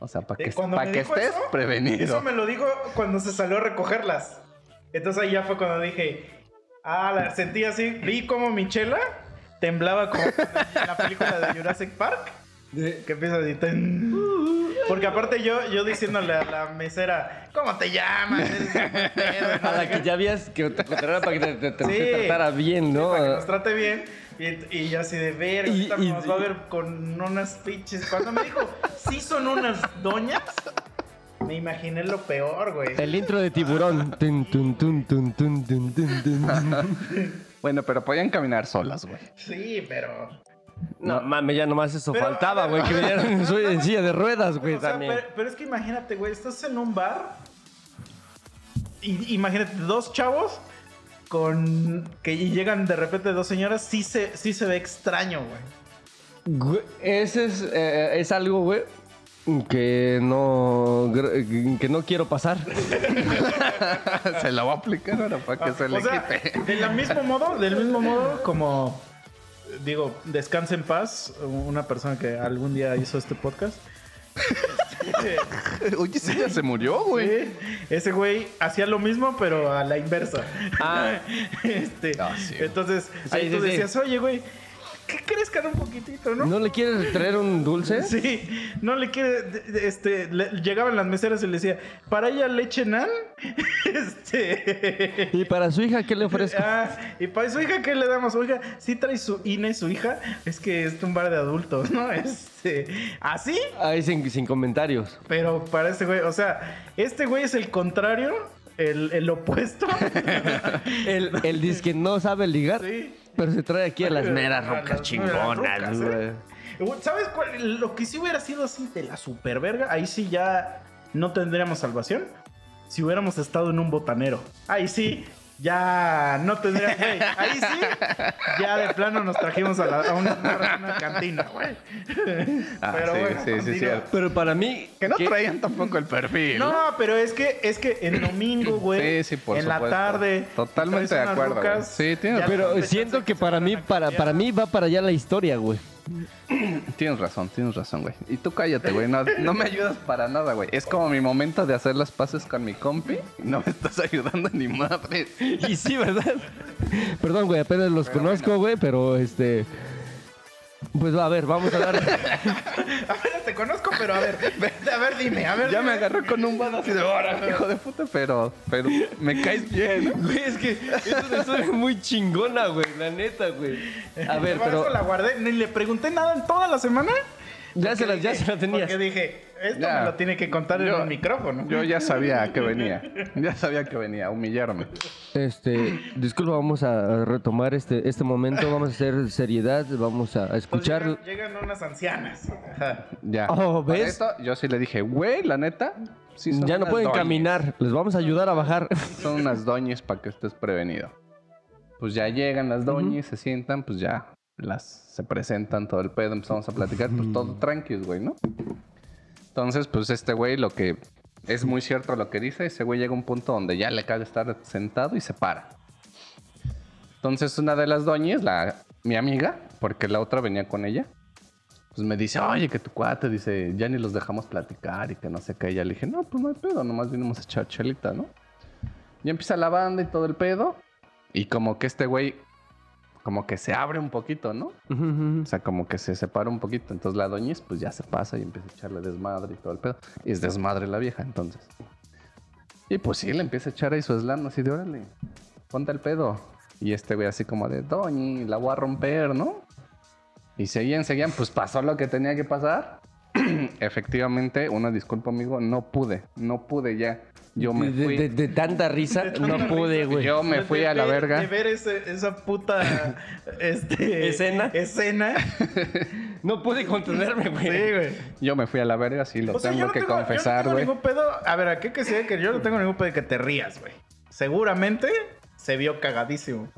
O sea, para Eh, que, pa' me que estés eso, prevenido. Eso me lo dijo cuando se salió a recogerlas. Entonces ahí ya fue cuando dije, ah, la sentí así, vi como Michela temblaba como en la película de Jurassic Park. Que empieza así. ten. Porque aparte yo, yo diciéndole a la mesera, ¿cómo te llamas? Eres un buen pedo", y no A la que ya habías que te contrataran para que te, te- te- Sí. te tratara bien, ¿no? Para que nos trate bien. Y, y yo así de ver, Y- ahorita y- nos va a ver con unas pinches. Cuando me dijo, sí son unas doñas, me imaginé lo peor, güey. El intro de tiburón. Tun, tun, tun, tun, tun, tun, tun, tun. Bueno, pero podían caminar solas, güey. Sí, pero. No, mames, ya nomás eso Pero, faltaba, güey, que vinieran en, su- en silla de ruedas, güey, o sea, también. pero, pero es que imagínate, güey, estás en un bar. Y imagínate, dos chavos con. que llegan de repente dos señoras, sí se, sí se ve extraño, güey. Ese es, eh, es algo, güey, que no, que no quiero pasar. se la voy a aplicar ahora para que se le o sea, quite. del mismo modo, del mismo modo, como digo, descanse en paz, una persona que algún día hizo este podcast. Oye, sí, ya se murió, güey. sí, ese güey hacía lo mismo, pero a la inversa. Ah. este, Ah, sí. entonces, ahí tú decías, oye, güey, ¿qué crezcan un poquito, no? ¿No le quieres traer un dulce? Sí, no le quiere, este, le- llegaban las meseras y le decía, ¿para ella leche nan? Este... ¿Y para su hija qué le ofrezco? Ah, y para su hija, ¿qué le damos? Oiga, si trae su INE su hija, es que es un bar de adultos, ¿no? Este, así, Ahí sin, sin comentarios. pero para este güey, o sea, este güey es el contrario el, el opuesto. El, el disque no sabe ligar, Sí. Pero se trae aquí a las meras rocas chingonas, rocas, güey. ¿eh? ¿Sabes cuál? Lo que sí hubiera sido así de la super verga, ahí sí ya no tendríamos salvación. Si hubiéramos estado en un botanero. Ahí sí, ya no tendríamos. güey, ahí sí, ya de plano nos trajimos a, la- a una, a una cantina, güey. Ah, Pero sí, bueno, sí, sí. Pero para mí... Que no que- traían tampoco el perfil. No, pero es que es que en domingo, güey. Sí, sí, por En la tarde. Totalmente de acuerdo, rucas, Sí, razón. Pero siento que se para mí, para, para mí va para allá la historia, güey. Tienes razón, tienes razón, güey. Y tú cállate, güey. No, no me ayudas para nada, güey. Es como mi momento de hacer las paces con mi compi. No me estás ayudando ni madre. Y sí, ¿verdad? Perdón, güey, apenas los conozco, güey, pero este... Pues a ver, vamos a dar... A ver, te conozco, pero a ver, a ver, dime, a ver. Ya me agarró con un bado así de hora, hijo de puta, pero, pero me caes bien, ¿no? Güey, es que es una historia muy chingona, güey, la neta, güey. A ver, Por pero eso la guardé, ni le pregunté nada en toda la semana. Ya se la, ya se la tenías. Porque dije, esto Ya. me lo tiene que contar en el micrófono. Yo ya sabía que venía. Ya sabía que venía a humillarme. Este, disculpa, vamos a retomar este, este momento, vamos a hacer seriedad, vamos a Entonces escuchar... llegan, llegan unas ancianas. Ajá. Ya. Oh, ¿ves? esto, yo sí le dije, güey, la neta. sí son Ya no pueden caminar, les vamos a ayudar a bajar. Son unas doñas para que estés prevenido. Pues ya llegan las doñas, se sientan, pues ya las se presentan todo el pedo, empezamos a platicar, pues todo tranquilos, güey, ¿no? Entonces, pues este güey lo que es muy cierto lo que dice, ese güey llega a un punto donde ya le cae estar sentado y se para. Entonces una de las doñas, la mi amiga, porque la otra venía con ella, pues me dice, oye, que tu cuate, dice, ya ni los dejamos platicar y que no sé qué. Y ya le dije, no, pues no hay pedo, nomás vinimos a echar chelita, ¿no? Y empieza la banda y todo el pedo. Y como que este güey, como que se abre un poquito, ¿no? O sea, como que se separa un poquito. Entonces la doñiz, pues ya se pasa y empieza a echarle desmadre y todo el pedo. Y es desmadre la vieja, entonces. Y pues sí, le empieza a echar ahí su slam así de órale, ponte el pedo. Y este güey así como de, doñi, la voy a romper, ¿no? Y seguían, seguían, pues pasó lo que tenía que pasar. Efectivamente, una disculpa, amigo, no pude, no pude ya. Yo me de, fui. de- de tanta risa, no pude, güey. Yo me fui de a la ver- verga. De ver ese- esa puta este, ¿Escena? Escena. No pude contenerme, Sí, güey. güey. Yo me fui a la verga, sí, lo O sea, tengo no que tengo, confesar, yo no güey. tengo ningún pedo. A ver, ¿a qué que sea que yo no tengo ningún pedo de que te rías, güey? Seguramente se vio cagadísimo.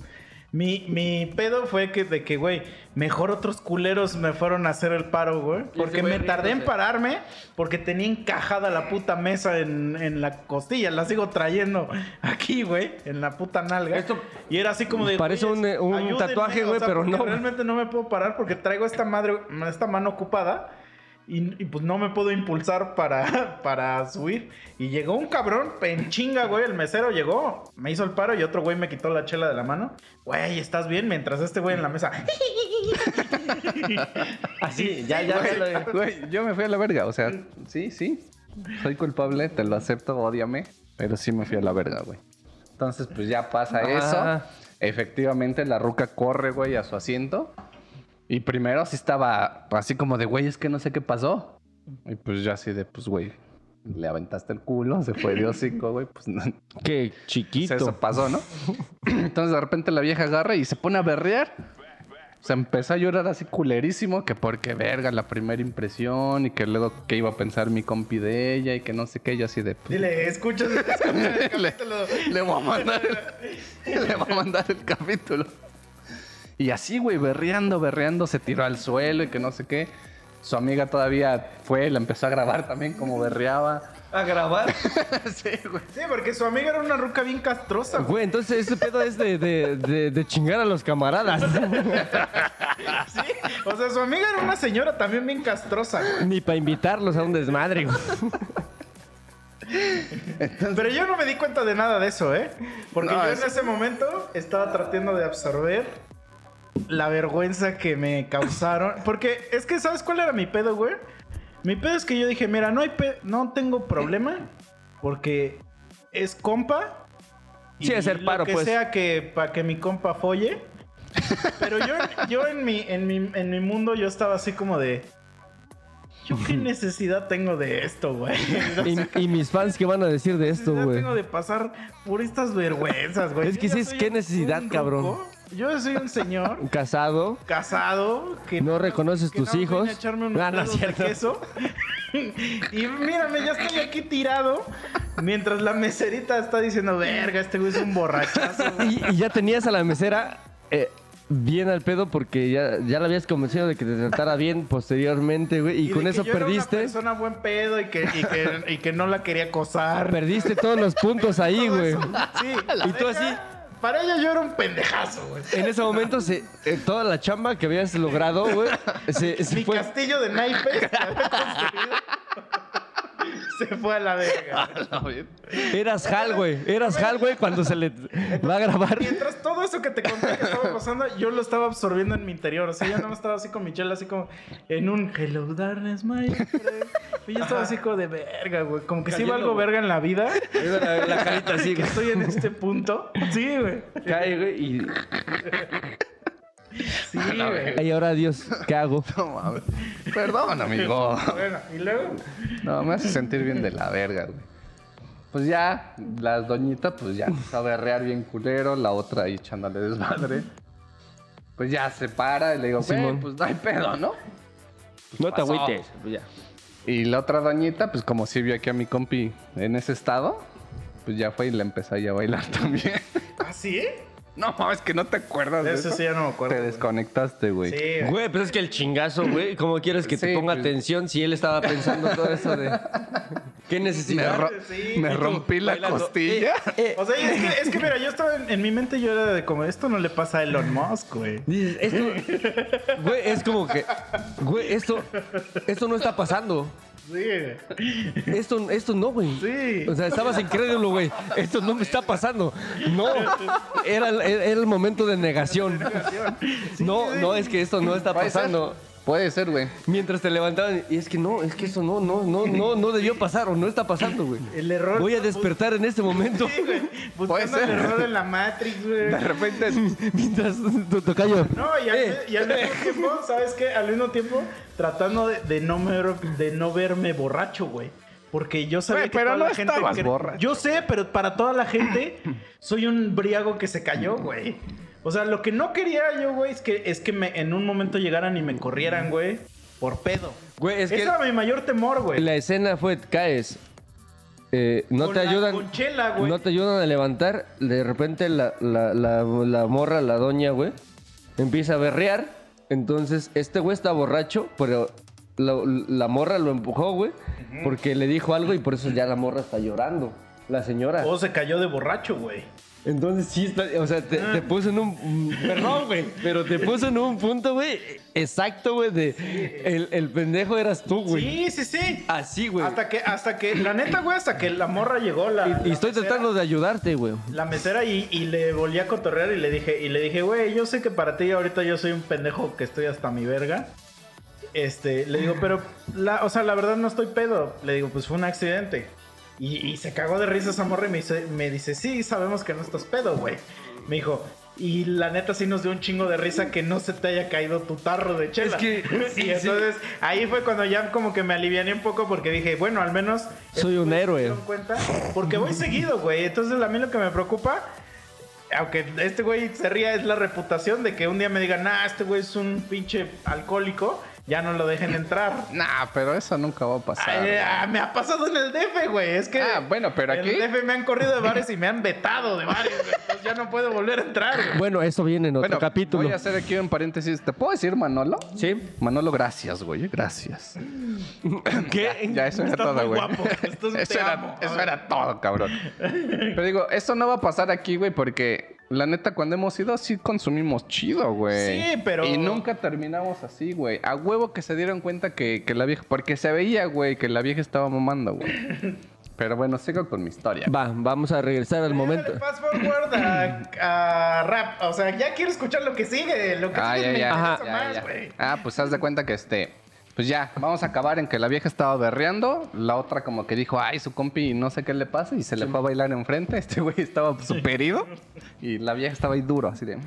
Mi, mi pedo fue que de que, güey, mejor otros culeros me fueron a hacer el paro, güey. Porque me tardé en pararme porque tenía encajada la puta mesa en, en la costilla. La sigo trayendo aquí, güey, en la puta nalga. Esto y era así como de... parece "Güey, un- un ayúdenme", tatuaje, o güey, sea, pero no. Realmente no me puedo parar porque traigo esta madre, esta mano ocupada. Y, y, pues no me puedo impulsar para, para subir. Y llegó un cabrón, en chinga, güey. El mesero llegó, me hizo el paro y otro güey me quitó la chela de la mano. Güey, ¿estás bien? Mientras este güey en la mesa. Así, ya, ya. se lo- Güey, yo me fui a la verga, o sea, sí, sí. Soy culpable, te lo acepto, odiame. Pero sí me fui a la verga, güey. Entonces, pues ya pasa Ah. eso. Efectivamente, la ruca corre, güey, a su asiento. Y primero sí estaba así como de, güey, es que no sé qué pasó. Y pues yo así de, pues, güey, le aventaste el culo, se fue de hocico, güey. Pues no, Qué pues, chiquito. eso pasó, ¿no? Entonces de repente la vieja agarra y se pone a berrear. Se empezó a llorar así culerísimo, que porque verga la primera impresión y que luego que iba a pensar mi compi de ella y que no sé qué, yo así de... pues, Dile, escucha el le, le voy a mandar el, le voy a mandar el capítulo. Y así, güey, berreando, berreando, se tiró al suelo y que no sé qué. Su amiga todavía fue, la empezó a grabar también como berreaba. A grabar. sí, güey. Sí, porque su amiga era una ruca bien castrosa, güey. Güey, entonces ese pedo es de, de, de, de chingar a los camaradas. Sí. O sea, su amiga era una señora también bien castrosa, güey. Ni para invitarlos a un desmadre, güey. Pero yo no me di cuenta de nada de eso, ¿eh? Porque No, yo es- en ese momento estaba tratando de absorber la vergüenza que me causaron. Porque es que, ¿sabes cuál era mi pedo, güey? Mi pedo es que yo dije, mira, no hay pe- no tengo problema porque es compa. Sí, hacer lo paro, que pues. sea que para que mi compa folle. Pero yo, yo en, mi, en, mi, en mi mundo yo estaba así como de... ¿yo qué necesidad tengo de esto, güey? Y, y mis fans, ¿qué van a decir de esto, güey? tengo de pasar por estas vergüenzas, güey. Es que Yo sí ya es- qué necesidad, ruco. Yo soy un señor Casado. casado que No reconoces que tus más hijos. echarme unos Ah, no es de queso. y mírame, ya estoy aquí tirado mientras la meserita está diciendo, "Verga, este güey es un borrachazo." güey". Y, y ya tenías a la mesera eh, bien al pedo porque ya, ya la habías convencido de que te tratara bien posteriormente, güey. Y, con que eso yo era perdiste. una persona buen pedo y que, y que, y que no la quería acosar. Perdiste todos los puntos ahí, güey. Sí. Y tú así. Para ella yo era un pendejazo, güey. En ese momento, se, eh, toda la chamba que habías logrado, güey, se, se Mi fue. castillo de naipes se fue a la verga. Eras Hal, güey. Eras Hal, güey, cuando se le va a grabar. Mientras todo eso que te conté que estaba pasando, yo lo estaba absorbiendo en mi interior. O sea, yo no estaba así con Michelle, así como en un Hello Darkness, my friend. Y yo estaba así como de verga, güey. Como que si Cayendo, algo güey. verga en la vida. La, la carita así, Que estoy en este punto. Sí, güey. Cae, güey, y. Sí, güey. Y ahora, Dios, ¿qué hago? No mames. Perdón, amigo. Bueno, y luego. No, me hace sentir bien de la verga, güey. Pues ya, las doñitas, pues ya empezó a berrear bien culero, la otra ahí echándole desmadre. Pues ya se para y le digo, güey, Simón. pues no hay pedo, ¿no? No te pasó? agüites. Pues ya. Y la otra doñita, pues como sí vio aquí a mi compi en ese estado, pues ya fue y le empezó ahí a bailar también. ¿Ah, sí? No, es que no te acuerdas de Eso eso. sí ya no me acuerdo. Te güey. desconectaste, güey. Sí, güey. Pues es que el chingazo, güey, ¿cómo quieres que te ponga pues- atención si él estaba pensando todo eso de. ¿Qué Me, necesidad? ro- Sí. me rompí la bailando. costilla. Eh, eh, O sea, es que, es que mira, yo estaba en, en mi mente, yo era de como, esto no le pasa a Elon Musk, güey. Esto. Güey, es como que. Güey, esto. Esto no está pasando. Sí. Esto, esto no, güey. Sí. O sea, estabas incrédulo, güey. Esto no me está pasando. No. Era, el- era el momento de negación. No, no, es que esto no está pasando. Puede ser, güey. Mientras te levantaban, y es que no, es que eso no, no, no, no, no debió pasar o no está pasando, güey. El error. Voy a despertar en este momento. Sí, güey. Puede Buscando el ser. error en la Matrix, güey. De repente, Mientras tu tocayo. No, y al, Eh. y al mismo tiempo, ¿sabes qué? Al mismo tiempo, tratando de, de no, ver- de no verme borracho, güey. Porque yo sabía Güey, que pero toda no la gente... borracho. Yo sé, pero para toda la gente soy un briago que se cayó, güey. O sea, lo que no quería yo, güey, es que, es que me, en un momento llegaran y me corrieran, güey, por pedo. Güey, es Ese que era mi mayor temor, güey. la escena fue, caes. eh, no Con te la ayudan. conchela, güey. No te ayudan a levantar. De repente la, la, la, la morra, la doña, güey, empieza a berrear. Entonces, este güey está borracho, pero la, la morra lo empujó, güey, porque le dijo algo y por eso ya la morra está llorando. La señora. O se cayó de borracho, güey. Entonces sí, está, o sea, te, Ah. te puso en un... Perdón, güey, pero te puso en un punto, güey, exacto, güey, de... El, el pendejo eras tú, güey. Sí, sí, sí. Así, güey. Hasta que, hasta que, la neta, güey, hasta que la morra llegó, la. Y, la y estoy mesera, tratando de ayudarte, güey. La mesera y, y le volví a cotorrear y le dije, y le dije, güey, yo sé que para ti ahorita yo soy un pendejo que estoy hasta mi verga. Este, le digo, pero, la, o sea, la verdad no estoy pedo. Le digo, pues fue un accidente. Y, y se cagó de risa esa morra y me dice, me dice, sí, sabemos que no estás pedo, güey. Me dijo, y la neta sí nos dio un chingo de risa que no se te haya caído tu tarro de chela. Es que- sí, y entonces ahí fue cuando ya como que me aliviané un poco porque dije, bueno, al menos... Soy un héroe. cuenta porque voy seguido, güey. Entonces a mí lo que me preocupa, aunque este güey se ría, es la reputación de que un día me digan, nah, este güey es un pinche alcohólico, ya no lo dejen entrar. nah, pero eso nunca va a pasar. Ay, ah, me ha pasado en el DF, güey. Es que. Ah, bueno, pero en aquí- el DF me han corrido de bares y me han vetado de bares, güey. Entonces ya no puedo volver a entrar, güey. Bueno, eso viene en otro Bueno, capítulo. voy a hacer aquí un paréntesis. ¿Te puedo decir Manolo? ¿Sí? Manolo, gracias, güey. Gracias. ¿Qué? Ya, eso era Estás todo, muy güey. guapo. Estás- Eso te era, amo. eso era todo, cabrón. Pero digo, eso no va a pasar aquí, güey, porque la neta, cuando hemos ido, sí consumimos chido, güey. Sí, pero- Y nunca terminamos así, güey. A huevo que se dieron cuenta que, que la vieja. Porque se veía, güey, que la vieja estaba mamando, güey. Pero bueno, sigo con mi historia. Va, vamos a regresar al momento. Dale, Fast forward a, a rap. O sea, ya quiero escuchar lo que sigue. Lo que Ah, sigue ya, me ya, más, ya. güey. Ah, pues haz de cuenta que este. Pues ya, vamos a acabar en que la vieja estaba berreando. La otra, como que dijo, ay, su compi, no sé qué le pasa. Y se le fue a bailar enfrente. Este güey estaba súper ido. Y la vieja estaba ahí duro, así de.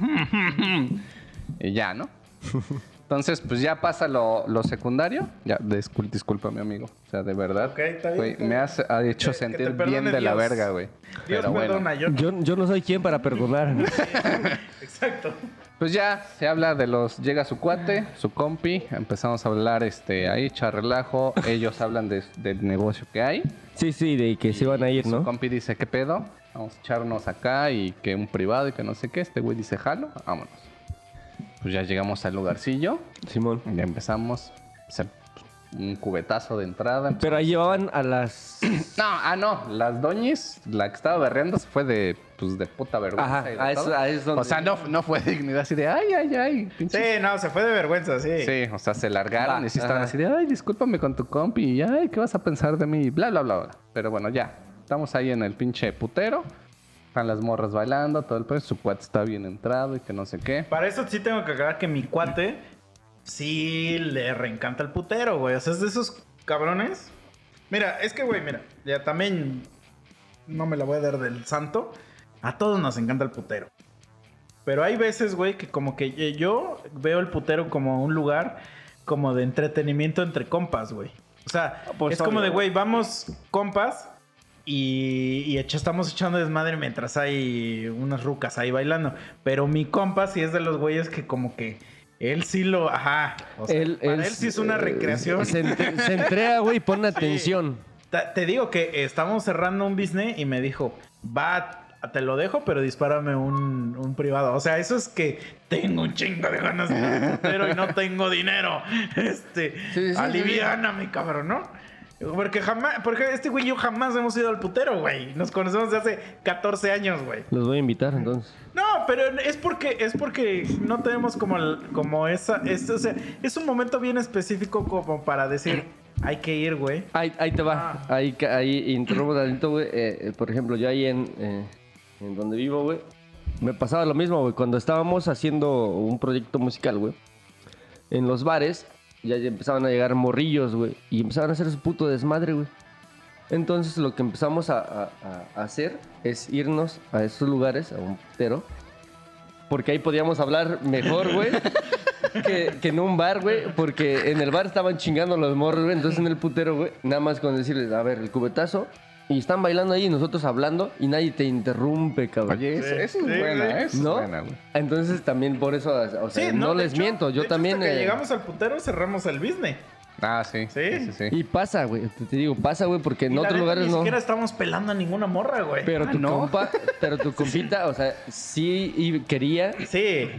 y ya, ¿no? Entonces, pues ya pasa lo, lo secundario. Ya, discul disculpa, mi amigo. O sea, de verdad. Ok, está bien, güey, está me bien. has ha hecho Que- que sentir bien perdone de la Dios. verga, güey. Dios Pero bueno. perdona, yo no. Yo, yo no soy quien para perdonar. Exacto. Pues ya se habla de los. Llega su cuate, su compi. Empezamos a hablar este, ahí, echar relajo. Ellos hablan de- del negocio que hay. Sí, sí, de que se van a ir, Su ¿no? compi dice, ¿qué pedo? Vamos a echarnos acá y que un privado y que no sé qué. Este güey dice, jalo, vámonos. Pues ya llegamos al lugarcillo. Simón. Ya empezamos. Se- un cubetazo de entrada. Pero ahí llevaban a las... No, ah, no. Las doñis, la que estaba berreando se fue de, pues, de puta vergüenza. Ajá, y de a eso- a eso O sea, no, no fue dignidad así de, ay, ay, ay. pinche Sí, no, se fue de vergüenza, sí. Sí, o sea, se largaron Va, y sí estaban ajá. así de, ay, discúlpame con tu compi, y ay, ¿qué vas a pensar de mí? Bla, bla, bla, bla. Pero bueno, ya. Estamos ahí en el pinche putero. Están las morras bailando, todo el pedo. Su cuate está bien entrado y que no sé qué. Para eso sí tengo que aclarar que mi cuate sí le reencanta el putero, güey. O sea, es de esos cabrones. Mira, es que, güey, mira, ya también no me la voy a dar del santo. A todos nos encanta el putero. Pero hay veces, güey, que como que yo veo el putero como un lugar como de entretenimiento entre compas, güey. O sea, Pues es como de, güey, vamos compas y, y estamos echando desmadre mientras hay unas rucas ahí bailando. Pero mi compa sí es de los güeyes que como que él sí lo... Ajá. O sea, para él, sí es una eh, recreación. Se, entre- se entrega, güey, y pone atención. Te digo que estamos cerrando un business y me dijo, va, te lo dejo, pero dispárame un, un privado. O sea, eso es que tengo un chingo de ganas de pero y no tengo dinero. Este, Sí, cabrón, ¿no? Porque jamás, porque este güey y yo jamás hemos ido al putero, güey. Nos conocemos desde hace 14 años, güey. Los voy a invitar, entonces. No, pero es porque es porque no tenemos como el- como esa es, o sea, es un momento bien específico como para decir, hay que ir, güey. Ahí, ahí te va. Ahí, ca- ahí interrumpo tantito, güey. Eh, eh, por ejemplo, yo ahí en, eh, en donde vivo, güey, me pasaba lo mismo, güey. Cuando estábamos haciendo un proyecto musical, güey, en los bares ya empezaban a llegar morrillos, güey, y empezaban a hacer su puto desmadre, güey. Entonces lo que empezamos a, a- a hacer es irnos a esos lugares, a un putero, porque ahí podíamos hablar mejor, güey. Que, que en un bar, güey, porque en el bar estaban chingando los morros, güey. Entonces en el putero, güey, nada más con decirles, a ver, el cubetazo. Y están bailando ahí y nosotros hablando y nadie te interrumpe, cabrón. Oye, eso, Sí, eso es sí, buena. ¿eh? Eso ¿No? es buena, güey. Entonces también por eso, o sea, no, les hecho- miento. Yo de hecho, también. hasta que eh, llegamos al putero cerramos el business. Ah, sí. Sí. Sí, sí. Y pasa, güey. Te, te digo, pasa, güey, porque en Y la otros lugares ni no. siquiera estamos pelando a ninguna morra, güey. Pero Ah, tu no. compa, pero tu compita, o sea, sí y quería. Sí.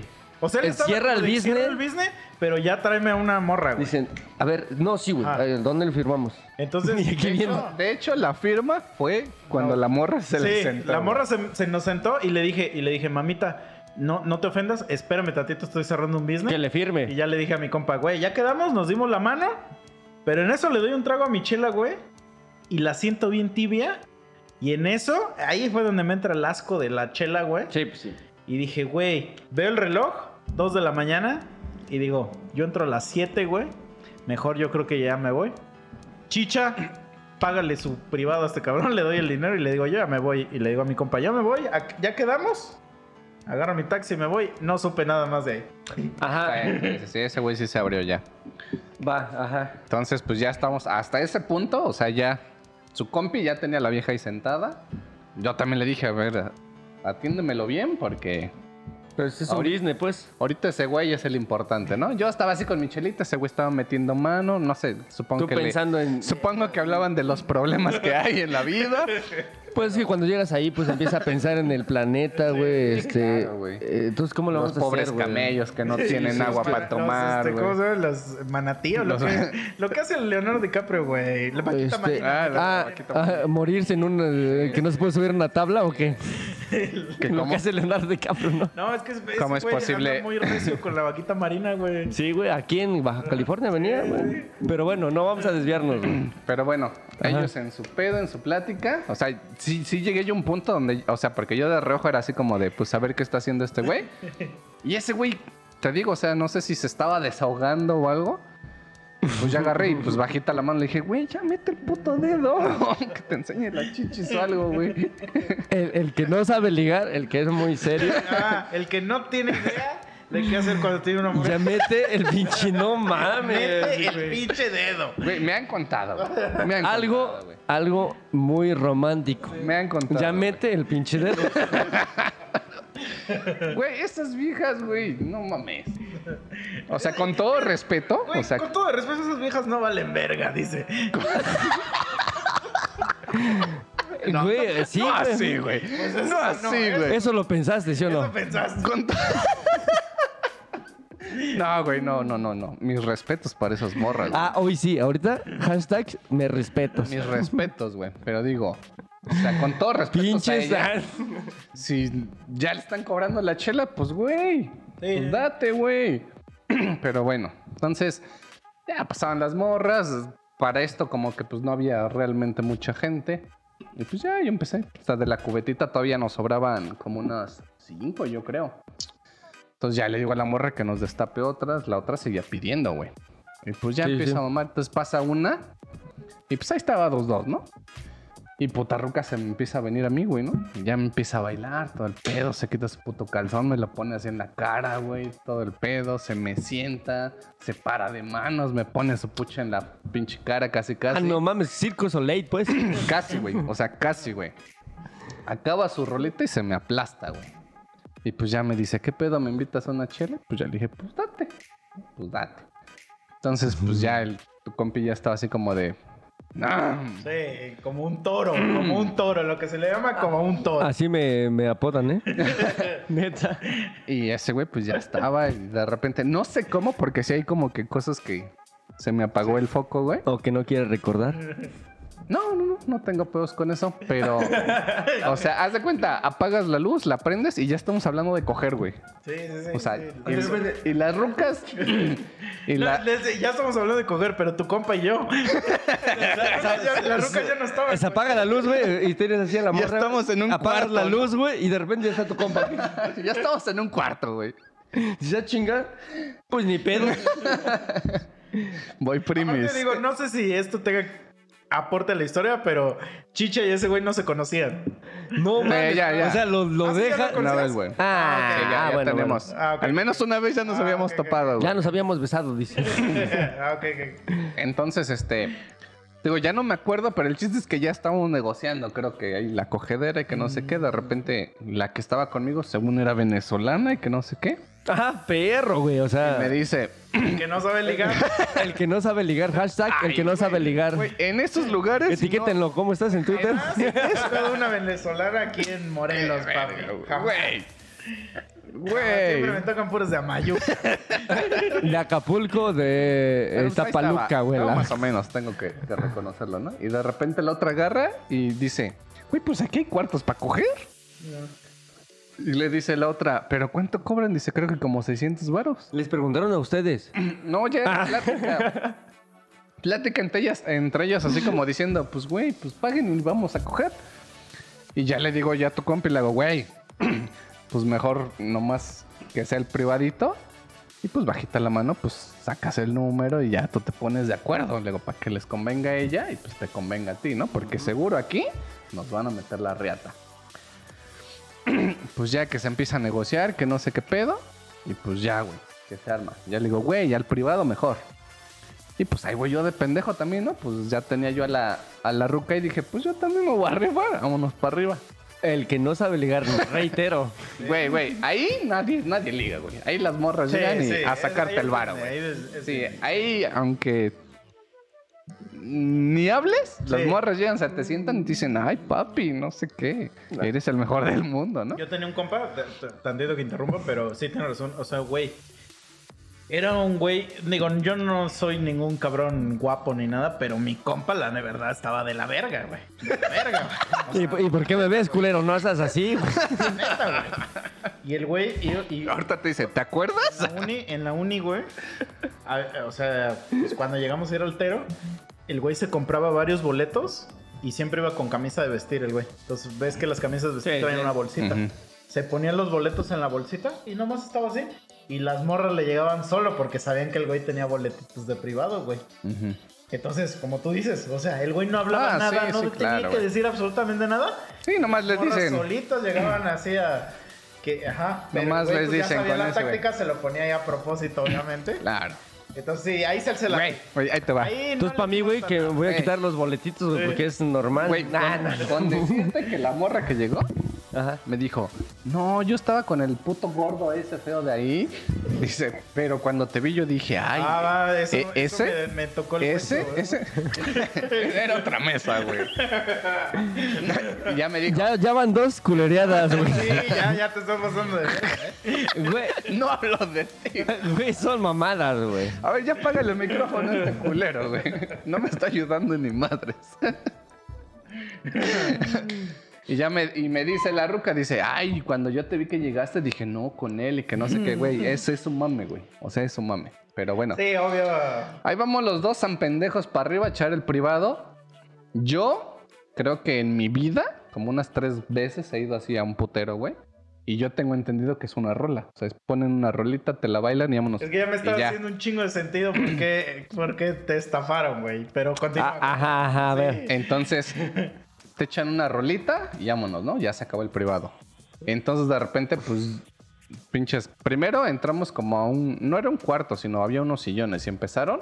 O sea, él cierra el business. Cierra el business, pero ya tráeme a una morra, güey. Dicen, a ver, no, sí, güey. Ah. ¿Dónde le firmamos? Entonces, Y aquí de viene. hecho, De hecho, la firma fue cuando No. la morra se le sí, sentó. la morra se, se nos sentó y le dije, y le dije, mamita, no, no te ofendas, espérame tantito, estoy cerrando un business. Que le firme. Y ya le dije a mi compa, güey, ya quedamos, nos dimos la mano. Pero en eso le doy un trago a mi chela, güey. Y la siento bien tibia. Y en eso, ahí fue donde me entra el asco de la chela, güey. Sí, pues sí. Y dije, güey, veo el reloj, 2 de la mañana. Y digo, yo entro a las 7, güey. Mejor yo creo que ya me voy. Chicha, págale su privado a este cabrón. Le doy el dinero y le digo, yo ya me voy. Y le digo a mi compa, ya me voy, ¿a- ya quedamos. Agarro mi taxi y me voy. No supe nada más de ahí. Ajá. Sí, sí, ese güey sí se abrió ya. Va, ajá. Entonces, pues ya estamos hasta ese punto. O sea, ya su compi ya tenía a la vieja ahí sentada. Yo también le dije, a ver, atiéndemelo bien porque Pero es un Ahorita- business, pues. ahorita ese güey es el importante, ¿no? Yo estaba así con mi chelita, ese güey estaba metiendo mano, no sé, supongo Tú que le- pensando en. Supongo que hablaban de los problemas que hay en la vida. Pues que cuando llegas ahí, pues empieza a pensar en el planeta, güey. este. claro, güey. eh, entonces, ¿cómo lo Los vamos a pobres hacer, güey? camellos que no Sí, tienen sí, agua los- para tomar, los, este, ¿Cómo se güey. llaman? Los manatí o lo, Los- que, lo que hace el Leonardo DiCaprio, güey. La vaquita Este, marina. Ah, la ah, vaquita ah, morirse en un. eh, que no se puede subir una tabla o qué? Que Lo cómo- que hace Leonardo DiCaprio, ¿no? No, es que es, ¿Cómo es posible? muy recio con la vaquita marina, güey. Sí, güey, aquí en Baja California venía, güey. Pero bueno, no vamos a desviarnos, güey. Pero bueno, ellos en su pedo, en su plática. O sea, sí, sí llegué yo a un punto donde, o sea, porque yo de reojo era así como de, pues, a ver qué está haciendo este güey. Y ese güey, te digo, o sea, no sé si se estaba desahogando o algo. Pues ya agarré y pues bajita la mano le dije, güey, ya mete el puto dedo. que te enseñe la chichis o algo, güey. El, el que no sabe ligar, el que es muy serio. Ah, el que no tiene idea ¿De qué hacer cuando tiene una mujer? Ya mete el pinche, no mames. Mete el güey. pinche dedo. Güey, me han contado. güey. Me han Algo, contado, güey. algo muy romántico. Me han contado. Ya mete el pinche dedo. Güey, estas viejas, güey, no mames. O sea, con todo respeto, Güey, o sea, con todo respeto, esas viejas no valen verga, dice. Güey, sí, no güey. así, güey. eso No no, así, eso- güey. Eso lo pensaste, ¿sí o Eso no? pensaste. Con to- No, güey, no, no, no, no. Mis respetos para esas morras. güey. Ah, hoy sí, ahorita, hashtag me respeto. Mis respetos, güey. Pero digo, o sea, con todo respeto. Pinches. a ella, si ya le están cobrando la chela, pues, güey. Pues date, güey. Pero bueno, entonces, ya pasaban las morras. Para esto, como que pues no había realmente mucha gente. Y pues ya, yo empecé. O sea, de la cubetita todavía nos sobraban como unas cinco, yo creo. Entonces ya le digo a la morra que nos destape otras. La otra seguía pidiendo, güey. Y pues ya Sí, empieza sí. a mamar. Entonces pasa una. Y pues ahí estaba dos, dos, ¿no? Y putarruca se me empieza a venir a mí, güey, ¿no? Y ya me empieza a bailar todo el pedo, se quita su puto calzón, me lo pone así en la cara, güey, todo el pedo, se me sienta, se para de manos, me pone su pucha en la pinche cara casi casi. Ah, no mames, Circo Soleil, pues. Casi, güey, o sea, casi, güey. Acaba su rolita y se me aplasta, güey. Y pues ya me dice, ¿qué pedo? ¿Me invitas a una chela? Pues ya le dije, pues date, pues date. Entonces, pues ya el, tu compi ya estaba así como de... "Ah, Sí, como un toro, como un toro, lo que se le llama como un toro. Así me, me apodan, ¿eh? Neta. Y ese güey pues ya estaba y de repente, no sé cómo, porque sí hay como que cosas que se me apagó el foco, güey. O que no quiere recordar. No, no, no, no tengo pedos con eso, pero... o sea, haz de cuenta, apagas la luz, la prendes y ya estamos hablando de coger, güey. Sí, sí, sí. O sea, sí. y, y las rucas... y La- la... desde- ya estamos hablando de coger, pero tu compa y yo. la, ya- la ruca ya no estaba. Se apaga la luz, güey, y tienes así a la Ya morra. estamos en un Apagas cuarto, la ¿no? luz, güey, y de repente ya está tu compa. ya estamos en un cuarto, güey. Si ya chinga, pues ni pedo. Voy primis. digo, no sé si esto tenga aporte a la historia, pero Chicha y ese güey no se conocían. No, mames. ya, ya. O sea, lo, lo ¿Ah, sí, ya deja. lo Una vez, güey. Ah, Sí, ya, ya bueno, tenemos. bueno. Ah. Al menos una vez ya nos Ah, habíamos topado, güey. Ya nos habíamos besado, dice. ah, ok, ok. Entonces, este. Digo, ya no me acuerdo, pero el chiste es que ya estábamos negociando. Creo que ahí la cogedera y que no sé qué. De repente, la que estaba conmigo, según era venezolana y que no sé qué. Ah, perro, güey. O sea, Me dice, Que no sabe ligar. el que no sabe ligar, hashtag, el que no sabe ligar. güey, en esos lugares. Etiquétenlo, ¿cómo estás en Twitter? Ah, sí, es toda una venezolana aquí en Morelos, papi. no- Güey. Siempre me tocan puros de Amayu. De Acapulco, de eh, pues Tapaluca, güey. ¿no? la- Más o menos, tengo que, que reconocerlo, ¿no? Y de repente la otra agarra y dice, güey, pues aquí hay cuartos para coger. Y le dice la otra, ¿pero cuánto cobran? Dice, creo que como 600 varos. Les preguntaron a ustedes. No, ya era plática. plática entre ellas, entre ellas, así como diciendo, pues, güey, pues paguen y vamos a coger. Y ya le digo ya a tu compa y le hago, güey, pues mejor nomás que sea el privadito. Y pues bajita la mano, pues sacas el número y ya tú te pones de acuerdo. Le digo, para que les convenga a ella y pues te convenga a ti, ¿no? Porque seguro aquí nos van a meter la riata. pues ya que se empieza a negociar, que no sé qué pedo. Y pues ya, güey, que se arma. Ya le digo, güey, al privado mejor. Y pues ahí voy yo de pendejo también, ¿no? Pues ya tenía yo a la, a la ruca y dije, pues yo también me voy a rifar, vámonos para arriba. El que no sabe ligar, reitero. Güey, güey, ahí nadie, nadie liga, güey. Ahí las morras Sí, llegan y sí, a es- sacarte ahí el es varo, donde- güey. ahí es- es- Sí, ahí, aunque ni hables, las Sí. morras llegan, se te sientan y te dicen, ay, papi, no sé qué, eres el mejor del mundo, ¿no? Yo tenía un compa, t- t- tantito que interrumpa, pero sí tiene razón. O sea, güey. Era un güey, digo, yo no soy ningún cabrón guapo ni nada, pero mi compa, la de verdad, estaba de la verga, güey. De la verga, güey. O ¿Y, y por qué me ves, culero? No estás así, güey. sea, neta, güey. Y el güey, y, y Ahorita te dice, ¿te acuerdas? en la uni, en la uni, güey, a- o sea, pues cuando llegamos a ir al Tero, el güey se compraba varios boletos y siempre iba con camisa de vestir, el güey. Entonces, ves que las camisas de vestir Sí, traen sí. una bolsita. Se ponían los boletos en la bolsita y nomás estaba así. Y las morras le llegaban solo porque sabían que el güey tenía boletitos de privado, güey. Ujú. Entonces, como tú dices, o sea, el güey no hablaba Ah, nada, sí, no sí, tenía claro, que güey. decir absolutamente nada. Sí, nomás les dicen, solitos llegaban así a... Que, ajá. pero, Nomás güey, les pues, ya dicen sabía con la ese, güey. táctica, se lo ponía ahí a propósito, obviamente. Claro. Entonces, sí, ahí se, se la... Güey, ahí te va. Ahí no Entonces, le para mí, güey, que nada. voy a Eh. quitar los boletitos, güey, porque es normal. Güey, Nah, con, nah. con decirte que la morra que llegó Ajá. me dijo, no, yo estaba con el puto gordo ese feo de ahí. Dice, pero cuando te vi yo dije, ay, Ah, va, eso, eh, eso ese, me, me tocó el ese, cuento, ¿eh? ese. Era otra mesa, güey. ya me dijo, Ya, ya van dos culereadas, güey. Sí, ya, ya te estoy pasando de ¿eh? Güey, no hablo de ti. güey, son mamadas, güey. A ver, ya págale el micrófono a este culero, güey. No me está ayudando ni madres. Y ya me, y me dice la ruca, dice, ay, cuando yo te vi que llegaste, dije, no, con él y que no sé qué, güey. Ese es un mame, güey. O sea, es un mame. Pero bueno. Sí, obvio. Ahí vamos los dos san pendejos para arriba a echar el privado. Yo creo que en mi vida, como unas tres veces he ido así a un putero, güey. Y yo tengo entendido que es una rola. O sea, ponen una rolita, te la bailan y vámonos. Es que ya me estaba haciendo un chingo de sentido porque, porque te estafaron, güey. Pero continúa. Ah, ajá, ajá, a ver. Sí. Entonces, te echan una rolita y vámonos, ¿no? Ya se acabó el privado. Entonces, de repente, pues, pinches. Primero entramos como a un. No era un cuarto, sino había unos sillones y empezaron.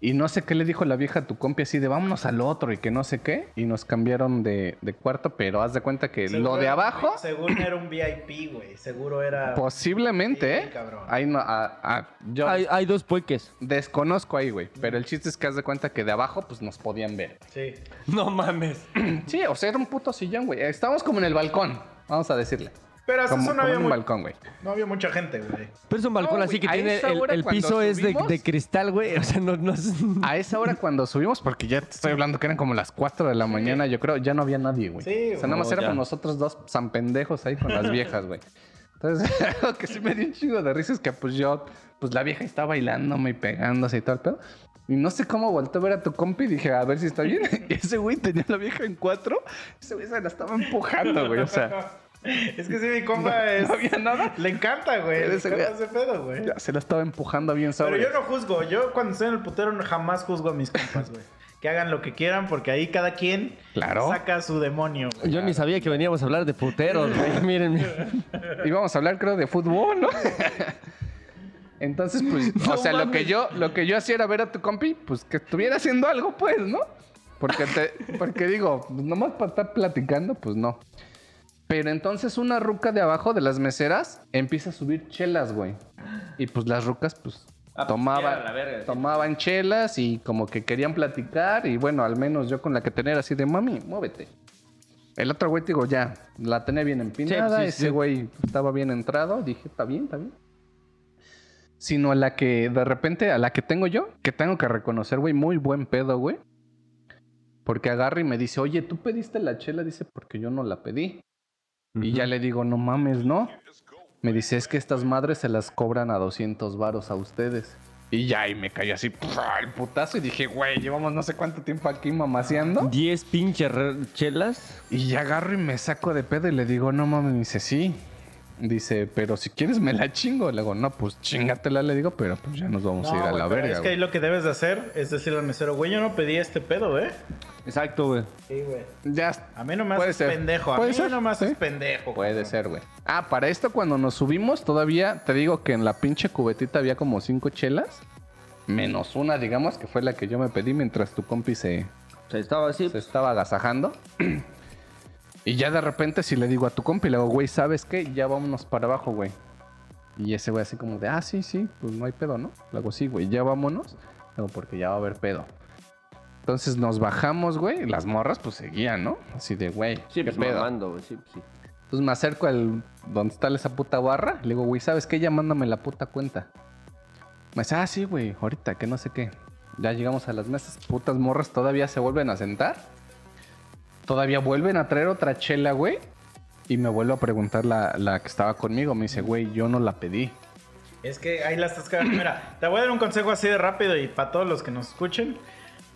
Y no sé qué le dijo la vieja a tu compi así de vámonos al otro y que no sé qué. Y nos cambiaron de, de cuarto, pero haz de cuenta que Seguro lo de era- abajo. Según era un VIP, güey. Seguro era. Posiblemente, ¿eh? cabrón. Ahí no, a- a- yo Hay, hay dos pueques. desconozco ahí, güey. Pero el chiste es que haz de cuenta que de abajo, pues nos podían ver. Sí. No mames. Sí, o sea, era un puto sillón, güey. Estábamos como en el balcón, vamos a decirle. Pero hasta Como, eso no había, un muy- balcón, güey. no había mucha gente, güey. Pero es un balcón No, así que a tiene el, el piso es de, de cristal, güey. O sea, no, no es. A esa hora cuando subimos, porque ya te estoy hablando que eran como las 4 de la mañana, yo creo, ya no había nadie, güey. Sí, o sea, nada más no, éramos nosotros dos san pendejos ahí con las viejas, güey. Entonces, algo que sí me dio un chingo de risa es que pues yo, pues la vieja estaba bailándome y pegándose y todo el pedo. Y no sé cómo volteé a ver a tu compi y dije, a ver si está bien. Y ese güey tenía la vieja en cuatro. Ese güey se la estaba empujando, güey. O sea, Es que sí, mi compa es. no había nada. Le encanta, güey. Le encanta ese pedo, güey. Ya se la estaba empujando bien Pero sobre. yo no juzgo. Yo cuando estoy en el putero jamás juzgo a mis compas, güey. Que hagan lo que quieran porque ahí cada quien Claro. saca su demonio. güey. Yo ni sabía que veníamos a hablar de puteros, güey. Miren, miren. Íbamos a hablar, creo, de fútbol, ¿no? Entonces, pues, o sea, lo que yo, lo que yo hacía era ver a tu compi, pues que estuviera haciendo algo, pues, ¿no? Porque te, porque digo, pues, nomás para estar platicando, pues no. Pero entonces una ruca de abajo de las meseras empieza a subir chelas, güey. Y pues las rucas, pues, Ah, pues, tomaban, era la verga, sí. tomaban chelas y como que querían platicar. Y bueno, al menos yo con la que tenía así de mami, muévete. El otro güey, te digo, ya, la tenía bien empinada. Sí, sí, ese sí. güey estaba bien entrado. Dije, está bien, está bien. Sino a la que, de repente, a la que tengo yo, que tengo que reconocer, güey, muy buen pedo, güey. Porque agarra y me dice, oye, ¿tú pediste la chela? Dice, porque yo no la pedí. Y ya le digo, no mames, no. Me dice, es que estas madres se las cobran a 200 varos a ustedes. Y ya, y me cayó así, el putazo. Y dije, güey, llevamos no sé cuánto tiempo aquí mamaseando. 10 pinches chelas. Y ya agarro y me saco de pedo y le digo, no mames, me dice, sí. Dice, pero si quieres me la chingo. Le digo, no, pues chingatela, le digo, pero pues ya nos vamos a ir a la verga. Es que ahí lo que debes de hacer es decirle al mesero, güey, yo no pedí este pedo, ¿eh? Exacto, güey. Sí, güey. Ya, A mí no me Puede haces ser. pendejo. A mí ser, no me haces sí. pendejo. Puede cabrón. ser, güey. Ah, para esto cuando nos subimos todavía, te digo que en la pinche cubetita había como cinco chelas. Menos una, digamos, que fue la que yo me pedí mientras tu compi se, O sea, estaba así. se estaba agasajando. y ya de repente si le digo a tu compi, le digo, güey, ¿sabes qué? Ya vámonos para abajo, güey. Y ese güey así como de, ah, sí, sí, pues no hay pedo, ¿no? Le digo, sí, güey, ya vámonos. Le digo, porque ya va a haber pedo. Entonces nos bajamos, güey, y las morras pues seguían, ¿no? Así de, güey, Sí, ¿qué pues pedo? mamando, güey. Sí, pues, sí. Entonces me acerco al donde está esa puta barra. Le digo, güey, ¿sabes qué? Ya mándame la puta cuenta. Me dice, ah, sí, güey, ahorita, que no sé qué. Ya llegamos a las mesas. Putas morras todavía se vuelven a sentar. Todavía vuelven a traer otra chela, güey. Y me vuelve a preguntar la, la que estaba conmigo. Me dice, güey, yo no la pedí. Es que ahí la estás cagando. Mira, te voy a dar un consejo así de rápido y para todos los que nos escuchen.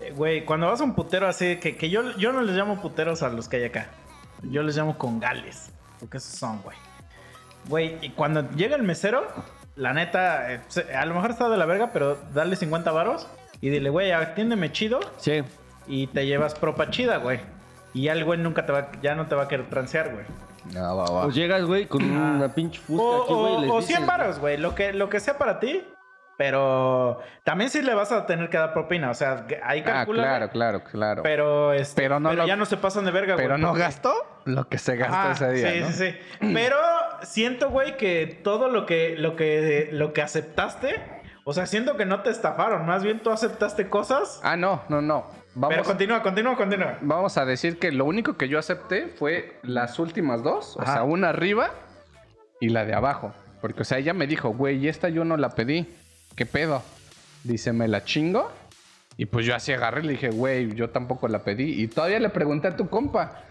Eh, Güey, cuando vas a un putero así, que, que yo, yo no les llamo puteros a los que hay acá. Yo les llamo congales. Porque esos son, güey. Güey, y cuando llega el mesero, la neta, eh, a lo mejor está de la verga, pero dale 50 varos y dile, güey, atiéndeme chido Sí. y te llevas propa chida, güey. Y ya el güey nunca te va, ya no te va a querer transear, güey. No, va, va. O llegas, güey, con una pinche fusca O, aquí, güey. o, les o dices, 100 varos, güey. Lo que, lo que sea para ti. Pero también sí le vas a tener que dar propina. O sea, ahí Ah, calcula. claro, claro, claro. Pero, este, Pero no lo- ya no se pasan de verga, güey. Pero no porque- gastó lo que se gastó Ajá, ese día, Sí, ¿no? sí, sí. Pero siento, güey, que todo lo que, lo que, lo que aceptaste, o sea, siento que no te estafaron. Más bien tú aceptaste cosas. Ah, no, no, no. Vamos, Pero continúa, continúa, continúa. vamos a decir que lo único que yo acepté fue las últimas dos. O sea, una arriba y la de abajo. Porque, o sea, ella me dijo, güey, esta yo no la pedí. ¿Qué pedo? Dice, ¿me la chingo? Y pues yo así agarré y le dije, güey, yo tampoco la pedí. Y todavía le pregunté a tu compa.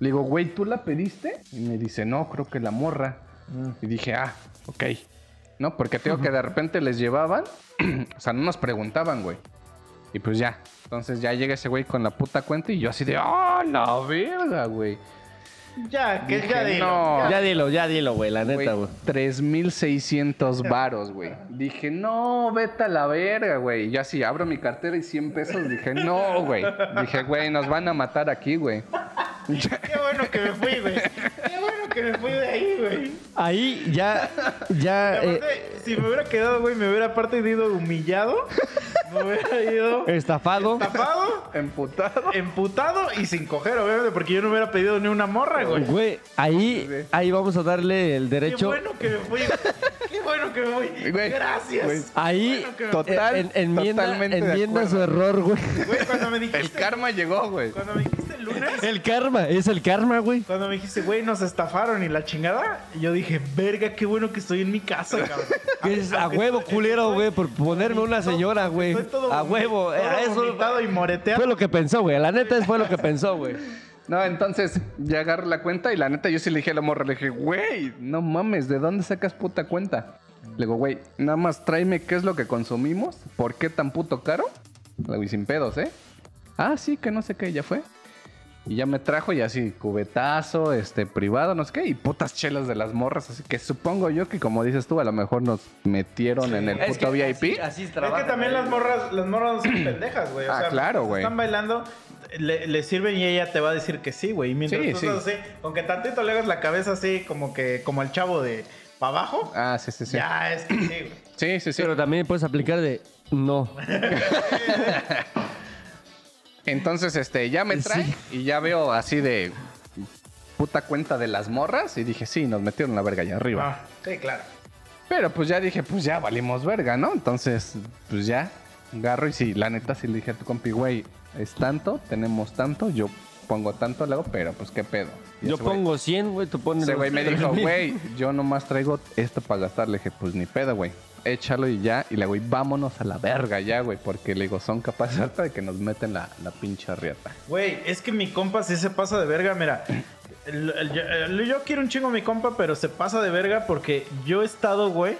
Le digo, güey, ¿tú la pediste? Y me dice, no, creo que la morra. Y dije, ah, ok. No, porque tengo que de repente les llevaban, o sea, no nos preguntaban, güey. Y pues ya. Entonces ya llega ese güey con la puta cuenta y yo así de, ¡oh, la verga, güey! Ya, que Dije, ya dilo. no. Ya dilo, ya dilo, güey, la neta, güey. 3600 varos, güey. Dije, no, vete a la verga, güey. Y yo así abro mi cartera y 100 pesos. Dije, no, güey. Dije, güey, nos van a matar aquí, güey. Qué bueno que me fui, güey. Qué bueno que me fui de ahí, güey. Ahí ya, ya, eh, si me hubiera quedado, güey, me hubiera aparte ido humillado. Me hubiera ido estafado. tapado, Emputado. emputado y sin coger, obviamente, porque yo no hubiera pedido ni una morra, güey. Güey, ahí, ahí vamos a darle el Qué derecho. bueno que me fui. Qué bueno que me fui. Güey, Gracias. güey. Ahí Bueno Total, en- enmienda, totalmente enmienda su error, güey. Güey, cuando me El karma llegó, güey. Cuando me dijiste el lunes. El karma, es el karma, güey. Cuando me dijiste, güey, nos estafaron y la chingada, yo dije, verga, qué bueno que estoy en mi casa, cabrón. Es a huevo culero, güey, por ponerme una señora, güey. A huevo, todo a eso y moreteado. fue lo que pensó, güey. La neta fue lo que pensó, güey. No, entonces ya agarro la cuenta y la neta yo sí le dije a la morra, le dije, güey, no mames, ¿de dónde sacas puta cuenta? Le digo, güey, nada más tráeme qué es lo que consumimos, por qué tan puto caro. Le digo, y sin pedos, ¿eh? Ah, sí, que no sé qué, ya fue. Y ya me trajo y así, cubetazo, este, privado, no sé qué, y putas chelas de las morras, así que supongo yo que como dices tú, a lo mejor nos metieron en el puto VIP. Así, Es que también las morras, las morras son pendejas, güey. O Ah, sea, claro, güey. Están bailando, le, le sirven y ella te va a decir que sí, güey. Y mientras Sí, tú sí. estás así, aunque tantito le hagas la cabeza así, como que, como el chavo de para abajo, Ah, sí, sí, sí. ya es que sí, güey. Sí, sí, sí. Pero también puedes aplicar de no. Entonces, este, ya me trae Sí. y ya veo así de puta cuenta de las morras y dije, sí, nos metieron la verga allá arriba. Ah, sí, claro. Pero pues ya dije, pues ya valimos verga, ¿no? Entonces, pues ya, agarro y sí, la neta sí le dije a tu compi, güey, es tanto, tenemos tanto, yo pongo tanto, luego, pero pues qué pedo. Y Yo pongo 100, güey, tú pones. Ese güey me dijo, 3000. güey, yo nomás traigo esto para gastar. Le dije, pues ni pedo, güey. Échalo y ya. Y le güey, vámonos a la verga ya, güey. Porque le digo, son capaces hasta de que nos meten la, la pinche riata. Güey, es que mi compa sí se pasa de verga, mira. yo, quiero un chingo a mi compa, pero se pasa de verga porque yo he estado, güey,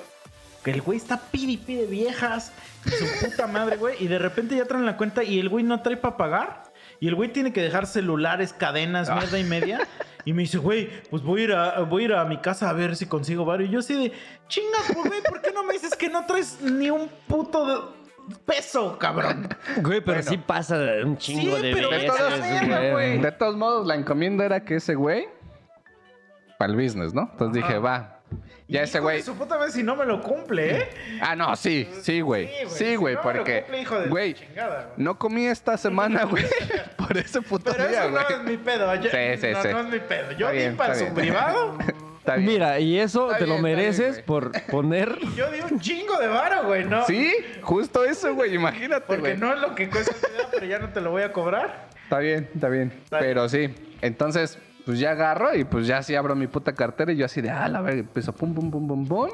que el güey está pide y pide viejas su puta madre, güey, y de repente ya traen la cuenta y el güey no trae para pagar. Y el güey tiene que dejar celulares, cadenas, Ah. mierda y media. Y me dice, güey, pues voy a, ir a, voy a ir a mi casa a ver si consigo barrio. Y yo así de, chinga, pues, güey, ¿por qué no me dices que no traes ni un puto de- peso, cabrón? Güey, pero Bueno. sí pasa un chingo Sí, de pero güey. De todos modos, la encomienda era que ese güey, para el business, ¿no? Entonces Ajá. dije, va. Ya ese Hijo güey. Su puta madre si no me lo cumple, ¿eh? Ah, no, sí, sí, güey. Sí, Si güey, no me lo porque, cumple, hijo de güey, chingada, güey. no comí esta semana, güey, por ese puto Pero día, eso no güey. es mi pedo. Yo- Sí, sí, no, sí. no es mi pedo. Yo di para su bien. privado. Está bien. Mira, y eso Está te lo bien, mereces güey. por poner. Yo di un chingo de varo, güey, ¿no? Sí, justo eso, güey, imagínate, Porque güey. no es lo que cuesta el video, pero ya no te lo voy a cobrar. Está bien, está bien. Está bien. Pero sí, entonces, pues ya agarro y pues ya sí abro mi puta cartera y yo así de, ah, la verga, empiezo pum, pum, pum, pum, pum.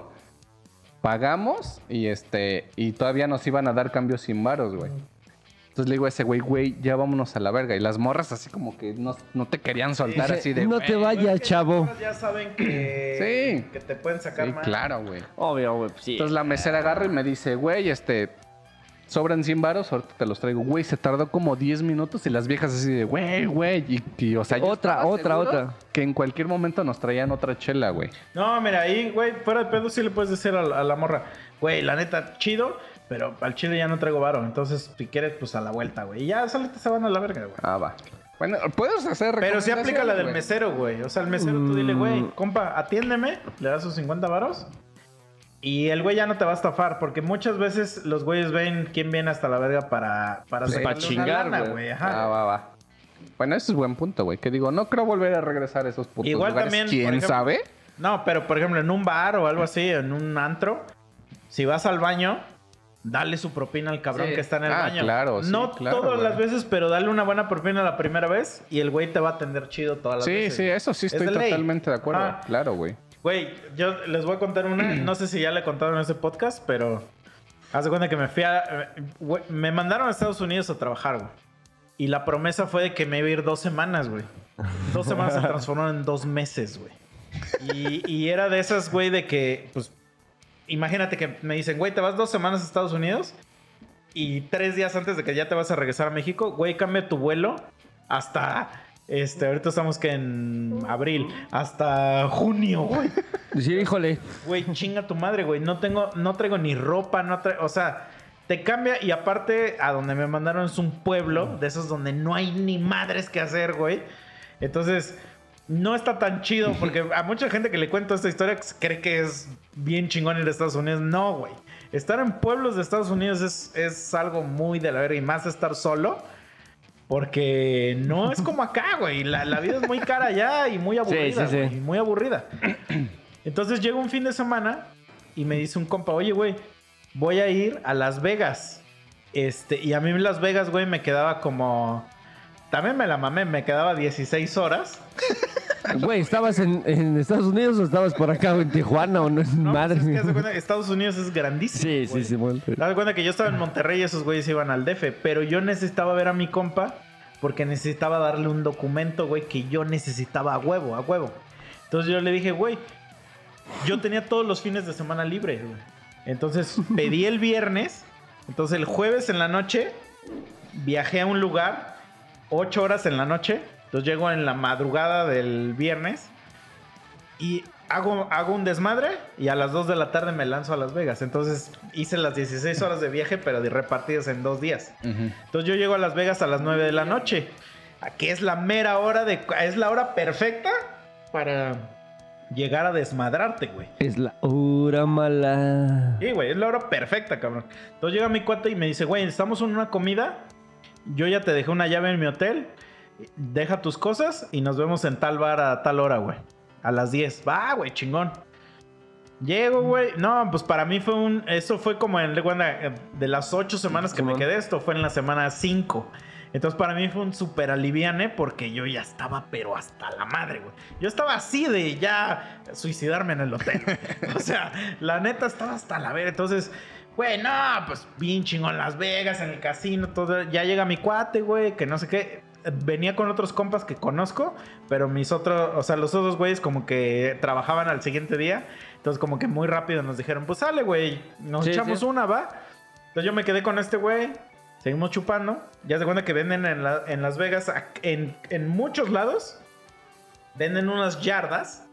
Pagamos y este, y todavía nos iban a dar cambios sin varos, güey. Entonces le digo a ese güey, güey, ya vámonos a la verga. Y las morras así como que no, no te querían soltar Dice, así de, no te vayas, Es que chavo. Ya saben que, Sí. que te pueden sacar Sí, más. claro, güey. Obvio, güey, pues sí. Entonces la mesera agarra y me dice, güey, este, sobran 100 varos, ahorita te los traigo. Güey, se tardó como 10 minutos y las viejas así de, güey, güey. Y, y, o sea, Otra, otra, otra. Que en cualquier momento nos traían otra chela, güey. No, mira, ahí, güey, fuera de pedo sí le puedes decir a la, a la morra, güey, la neta, chido, pero al chile ya no traigo varo. Entonces, si quieres, pues a la vuelta, güey. Y ya solitas se van a la verga, güey. Ah, va. Bueno, puedes hacer Pero sí aplica la del mesero, güey. O sea, el mesero tú dile, güey, compa, atiéndeme, le das sus 50 varos. Y el güey ya no te va a estafar, porque muchas veces los güeyes ven quién viene hasta la verga para, para, Sí, para sacarle una chingar, güey. Ah, va, va. Bueno, ese es buen punto, güey. Que digo, no creo volver a regresar a esos putos Igual lugares. también, ¿Quién ejemplo- sabe? No, pero por ejemplo, en un bar o algo así, en un antro, si vas al baño, dale su propina al cabrón Sí. que está en el Ah, baño. claro, sí, No claro, todas güey. las veces, pero dale una buena propina la primera vez y el güey te va a atender chido todas las Sí, veces. sí, eso sí Es estoy totalmente de acuerdo. Claro, güey. Güey, yo les voy a contar una, no sé si ya le he contado en este podcast, pero haz de cuenta que me fui a... güey, me mandaron a Estados Unidos a trabajar, güey. Y la promesa fue de que me iba a ir dos semanas, güey. Dos semanas se transformaron en dos meses, güey. Y, y era de esas, güey, de que, pues, imagínate que me dicen, güey, te vas dos semanas a Estados Unidos y tres días antes de que ya te vas a regresar a México, güey, cambia tu vuelo hasta, este, ahorita estamos que en abril, hasta junio, güey. Sí, híjole. Güey, chinga tu madre, güey. No tengo, no traigo ni ropa, no traigo, o sea, te cambia y aparte a donde me mandaron es un pueblo, de esos donde no hay ni madres que hacer, güey. Entonces, no está tan chido porque a mucha gente que le cuento esta historia cree que es bien chingón ir a Estados Unidos. No, güey. Estar en pueblos de Estados Unidos es, es algo muy de la verga y más estar solo. Porque no es como acá, güey. La, la vida es muy cara allá y muy aburrida, sí, sí. güey, Muy aburrida. Entonces llega un fin de semana y me dice un compa, oye, güey, voy a ir a Las Vegas. Este, y a mí Las Vegas, güey, me quedaba como... También me la mamé, me quedaba 16 horas. Güey, ¿estabas en, en Estados Unidos o estabas por acá en Tijuana o no? No, Madre pues es que de cuenta que Estados Unidos es grandísimo. Sí, sí, güey. sí, bueno. Te cuenta que yo estaba en Monterrey y esos güeyes iban al DF, pero yo necesitaba ver a mi compa porque necesitaba darle un documento, güey, que yo necesitaba a huevo, a huevo. Entonces yo le dije, güey, yo tenía todos los fines de semana libres, güey. Entonces pedí el viernes, entonces el jueves en la noche viajé a un lugar, ocho horas en la noche, entonces llego en la madrugada del viernes y hago, hago un desmadre y a las 2 de la tarde me lanzo a Las Vegas. Entonces hice las 16 horas de viaje, pero repartidas en dos días. Entonces yo llego a Las Vegas a las 9 de la noche. Aquí es la mera hora de... Es la hora perfecta para llegar a desmadrarte, güey. Es la hora mala. Sí, güey, es la hora perfecta, cabrón. Entonces llega mi cuate y me dice, güey, estamos en una comida. Yo ya te dejé una llave en mi hotel. Deja tus cosas y nos vemos en tal bar a tal hora, güey. A las 10. Va, güey, chingón. Llego, güey. No, pues para mí fue un. Eso fue como en. recuerda, De las ocho semanas que me quedé, esto fue en la semana 5. Entonces para mí fue un súper aliviane porque yo ya estaba, pero hasta la madre, güey. Yo estaba así de ya suicidarme en el hotel. o sea, la neta estaba hasta la verga. Entonces, güey, no, pues bien chingón Las Vegas, en el casino, todo. Ya llega mi cuate, güey, que no sé qué. Venía con otros compas que conozco, pero mis otros, o sea, los otros güeyes como que trabajaban al siguiente día. Entonces como que muy rápido nos dijeron, pues sale, güey, nos Sí, echamos sí. una, va. Entonces yo me quedé con este güey, seguimos chupando. Ya se cuenta que venden en, la- en Las Vegas, en, en muchos lados, venden unas yardas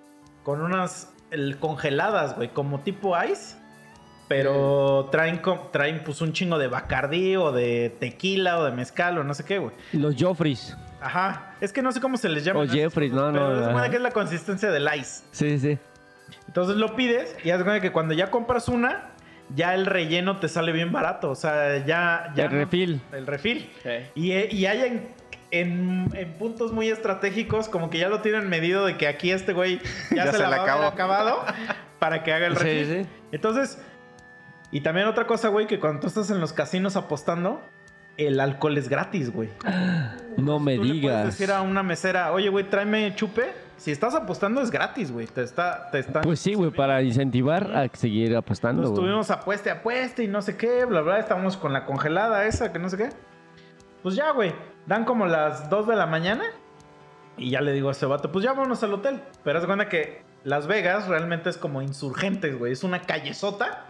con unas el- congeladas, güey, como tipo ice. Pero traen, traen pues un chingo de bacardí o de tequila o de mezcal o no sé qué, güey. Los Joffreys. Ajá. Es que no sé cómo se les llama. O Jeffries, no, no, Pero ajá. cuenta que es la consistencia del ice. Sí, sí. Entonces lo pides y haz de cuenta que cuando ya compras una, ya el relleno te sale bien barato. O sea, ya. ya El refil. El refil. Y, eh, y hay en, en- en puntos muy estratégicos, como que ya lo tienen medido de que aquí este güey ya, Ya se, se la le va a haber acabó. acabado para que haga el Sí, refil. sí. Entonces, y también otra cosa, güey, que cuando tú estás en los casinos apostando, el alcohol es gratis, güey. No me Tú le puedes digas. decir a una mesera, oye, güey, tráeme chupe. Si estás apostando es gratis, güey. Te está, te están Pues sí, güey, para incentivar a seguir apostando, güey. tuvimos apueste, apueste y no sé qué, bla, bla. Estábamos con la congelada esa, que no sé qué. Pues ya, güey. Dan como las 2 de la mañana. Y ya le digo a ese vato, pues ya vámonos al hotel. Pero haz cuenta que Las Vegas realmente es como insurgentes, güey. Es una callezota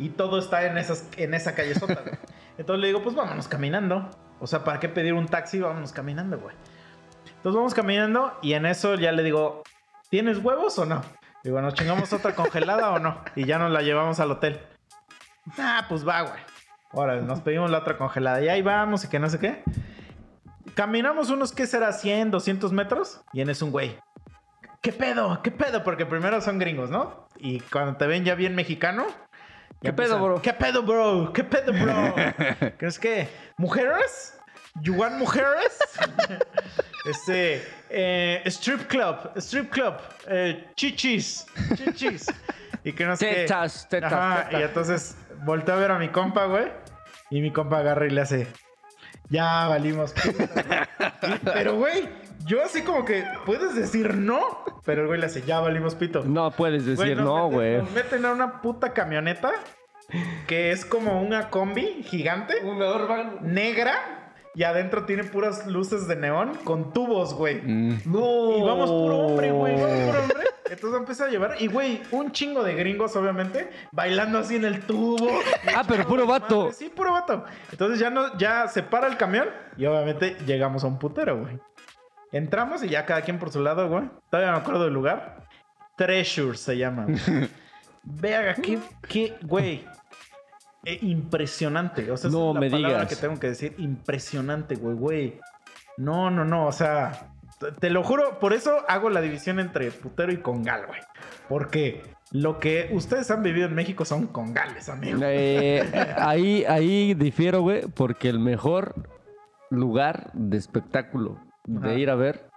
y todo está en, esas, en esa callezota, güey. Entonces le digo, pues vámonos caminando. O sea, ¿para qué pedir un taxi? Vámonos caminando, güey. Entonces vamos caminando y en eso ya le digo, ¿tienes huevos o no? Digo, ¿nos chingamos otra congelada o no? Y ya nos la llevamos al hotel. Ah, pues va, güey. Ahora, nos pedimos la otra congelada. Y ahí vamos y que no sé qué. Caminamos unos, ¿qué será? 100, 200 metros. Y en eso un güey. ¿Qué pedo? ¿Qué pedo? Porque primero son gringos, ¿no? Y cuando te ven ya bien mexicano. ya ¿Qué pedo, bro? ¿Qué pedo, bro? ¿Qué pedo, bro? ¿Crees que? ¿Mujeres? ¿You want mujeres? este. eh, strip club. Strip club. eh, chichis. Chichis. Y que no sé. qué. Tetas, tetas, Ajá, tetas. Y entonces volteo a ver a mi compa, güey. Y mi compa agarra y le hace. Ya valimos. puta, güey". Y- Pero, güey, yo así como que puedes decir no. Pero el güey le hace, ya valimos pito. No puedes decir nos no, meten- güey. Nos meten a una puta camioneta que es como una combi gigante, negra. Y adentro tiene puras luces de neón con tubos, güey. Mm. No. Y vamos puro hombre, güey. Vamos puro hombre. Entonces empieza a llevar. Y, güey, un chingo de gringos, obviamente, bailando así en el tubo. Ah, pero puro vato. Madre, Sí, puro vato. Entonces ya, no, ya se para el camión y obviamente llegamos a un putero, güey. Entramos y ya cada quien por su lado, güey. Todavía me acuerdo del lugar. Treasure se llama. güey. Vea, qué, qué, güey. Eh, impresionante. O sea, No es la me palabra digas. que tengo que decir. Impresionante, güey, güey. No, no, no. O sea, te- te lo juro. Por eso hago la división entre putero y congal, güey. Porque lo que ustedes han vivido en México son congales, amigo. Eh, ahí, ahí difiero, güey, porque el mejor lugar de espectáculo de ir a ver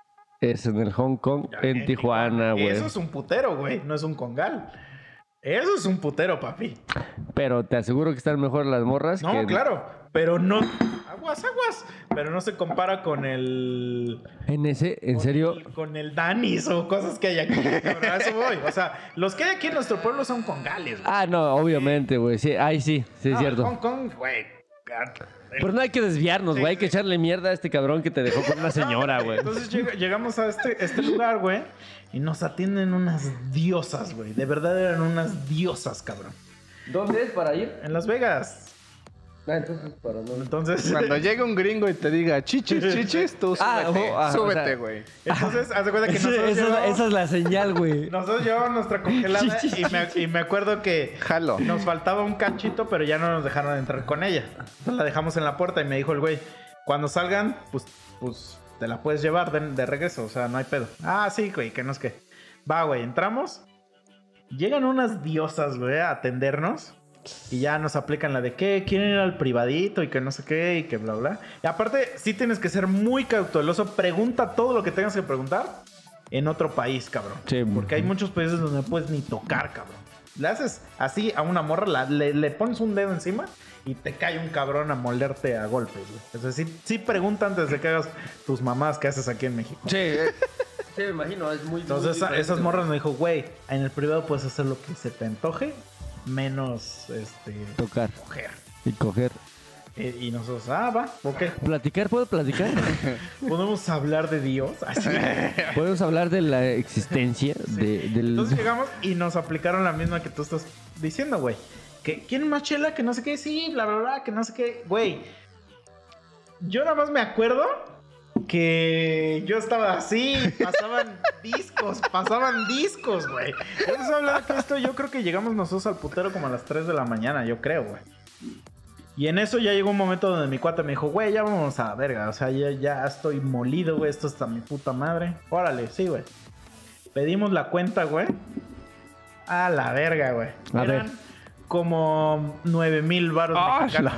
es en el Hong Kong, en Tijuana, güey. Eso es un putero, güey. No es un congal. Eso es un putero, papi. Pero te aseguro que están mejor las morras No, que claro. Pero no. Aguas, aguas. Pero no se compara con el. en ese, en con serio. el- con el Danis o cosas que hay aquí. A eso voy. O sea, los que hay aquí en nuestro pueblo son congales, güey. Ah, no, obviamente, güey. Sí, ahí sí, sí es cierto. Hong Kong, güey. Pero no hay que desviarnos, güey. Hay que echarle mierda a este cabrón que te dejó con una señora, güey. Entonces llega- llegamos a este, este lugar, güey. Y nos atienden unas diosas, güey. De verdad eran unas diosas, cabrón. ¿Dónde es para ir? En Las Vegas. Ah, entonces para no. Entonces. Cuando llegue un gringo y te diga chichis, chichis, tú Ah, súbete, oh, ah, o súbete, sea- güey. Entonces, haz de cuenta que nosotros esa es la- llevamos- esa es la señal, güey. Nosotros llevábamos nuestra congelada y me, y me acuerdo que Jalo. nos faltaba un cachito, pero ya no nos dejaron entrar con ella. Entonces la dejamos en la puerta y me dijo el güey, cuando salgan, pues, pues te la puedes llevar de, de regreso, o sea, no hay pedo. Ah, sí, güey, que no es que. Va, güey, entramos. Llegan unas diosas, güey, a atendernos. Y ya nos aplican la de que quieren ir al privadito y que no sé qué y que bla, bla. Y aparte, sí tienes que ser muy cauteloso. Pregunta todo lo que tengas que preguntar en otro país, cabrón. Sí. Porque hay muchos países donde no puedes ni tocar, cabrón. Le haces así a una morra, la- le, le pones un dedo encima y te cae un cabrón a molerte a golpes, güey. Entonces sí, sí pregunta antes de que hagas tus mamás que haces aquí en México. Sí, sí, me imagino, es muy. Entonces muy esa- diferente, esas morras me dijo, güey, en el privado puedes hacer lo que se te antoje, menos este Tocar coger. y coger. Eh, y nosotros, ah, va, ok. ¿Platicar? ¿Puedo platicar? Podemos hablar de Dios. Así. ¿Podemos hablar de la existencia de, del... Entonces llegamos y nos aplicaron la misma que tú estás diciendo, güey. Que quieren más chela, que no sé qué, sí, bla, bla, bla, que no sé qué. Güey, yo nada más me acuerdo que yo estaba así, pasaban discos, pasaban discos, güey. Yo les hablando que esto, yo creo que llegamos nosotros al putero como a las 3 de la mañana, yo creo, güey. Y en eso ya llegó un momento donde mi cuate me dijo, güey, ya vamos a la verga. O sea, ya, ya estoy molido, güey. Esto está mi puta madre. Órale, sí, güey. Pedimos la cuenta, güey. A la verga, güey. A Eran ver. como 9 mil baros Ah, mexicanos.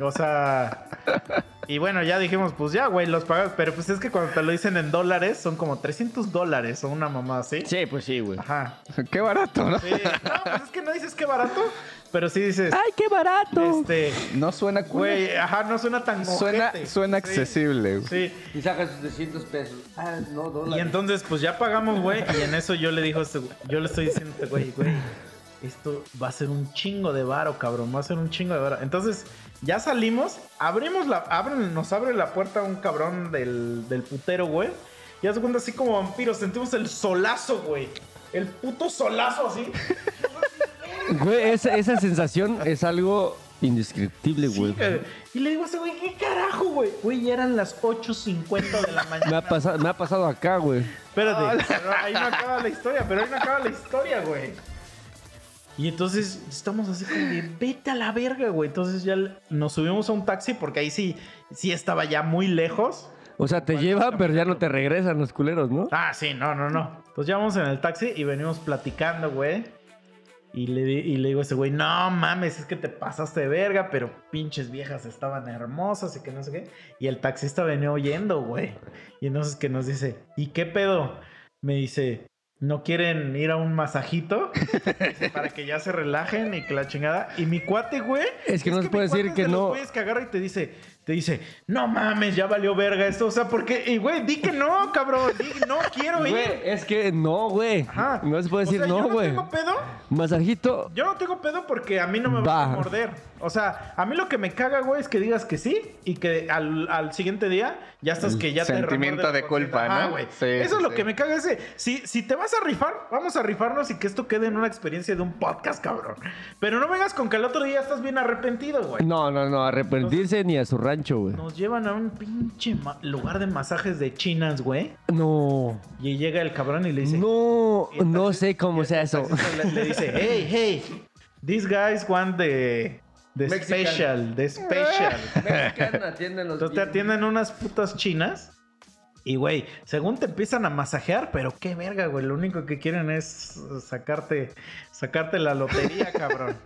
O sea... Y bueno, ya dijimos, pues ya, güey, los pagas. Pero pues es que cuando te lo dicen en dólares, son como 300 dólares o una mamá así. Sí, pues sí, güey. Ajá. Qué barato, ¿no? Sí. No, pues es que no dices que barato, pero sí dices... ¡Ay, qué barato! Este... No suena cool. Güey, ajá, no suena tan Suena, ojete. suena Sí, accesible. güey. Sí. Y sacas sus 300 pesos. Ah, no, dólares. Y entonces, pues ya pagamos, güey. Y en eso yo le digo a este, güey- yo le estoy diciendo a este güey, güey, esto va a ser un chingo de varo, cabrón. Va a ser un chingo de varo. Entonces, ya salimos, abrimos la, abren, nos abre la puerta un cabrón del, del putero, güey. Y haz de cuenta así como vampiros, sentimos el solazo, güey. El puto solazo así. Güey, esa, esa sensación es algo indescriptible, güey. Sí, eh, y le digo a ese güey, ¿qué carajo, güey? Güey, ya eran las 8.50 de la mañana. Me ha, pasado, me ha pasado acá, güey. Espérate, ahí no acaba la historia, pero ahí no acaba la historia, güey. Y entonces estamos así como de, vete a la verga, güey. Entonces ya nos subimos a un taxi porque ahí sí, sí estaba ya muy lejos. O sea, te llevan, pero ya no te regresan los culeros, ¿no? Ah, sí, no, no, no. Pues ya vamos en el taxi y venimos platicando, güey. Y le, y le digo a ese güey, no mames, es que te pasaste de verga, pero pinches viejas estaban hermosas y que no sé qué. Y el taxista venía oyendo, güey. Y entonces que nos dice, ¿y qué pedo? Me dice, ¿no quieren ir a un masajito? Para que ya se relajen y que la chingada. Y mi cuate, güey. Es que no se puede decir es que de no. que agarra y te dice, te dice, no mames, ya valió verga esto. O sea, porque, y güey, di que no, cabrón. Di, no quiero ir. Es que no, güey. Ajá. No se puede O decir sea, no, yo güey. tengo pedo. Masajito. Yo no tengo pedo porque a mí no me Va. a morder. O sea, a mí lo que me caga, güey, es que digas que sí y que al, al siguiente día ya estás que ya te sentimiento la de culpa, ¿no? güey. Sí, Eso sí, es lo sí. que me caga ese. Si, si te vas a rifar, vamos a rifarnos y que esto quede en una experiencia de un podcast, cabrón. Pero no vengas con que el otro día estás bien arrepentido, güey. No, no, no, arrepentirse ni a su rancho, güey. Nos llevan a un pinche lugar de masajes de chinas, güey. No. Y llega el cabrón y le dice... No, no sé cómo sea eso. le dice, hey, hey, these guys want the, Mexican. special, the special. atienden los Entonces te atienden unas putas chinas. Y, güey, según te empiezan a masajear, pero qué verga, güey. Lo único que quieren es sacarte, sacarte la lotería, cabrón.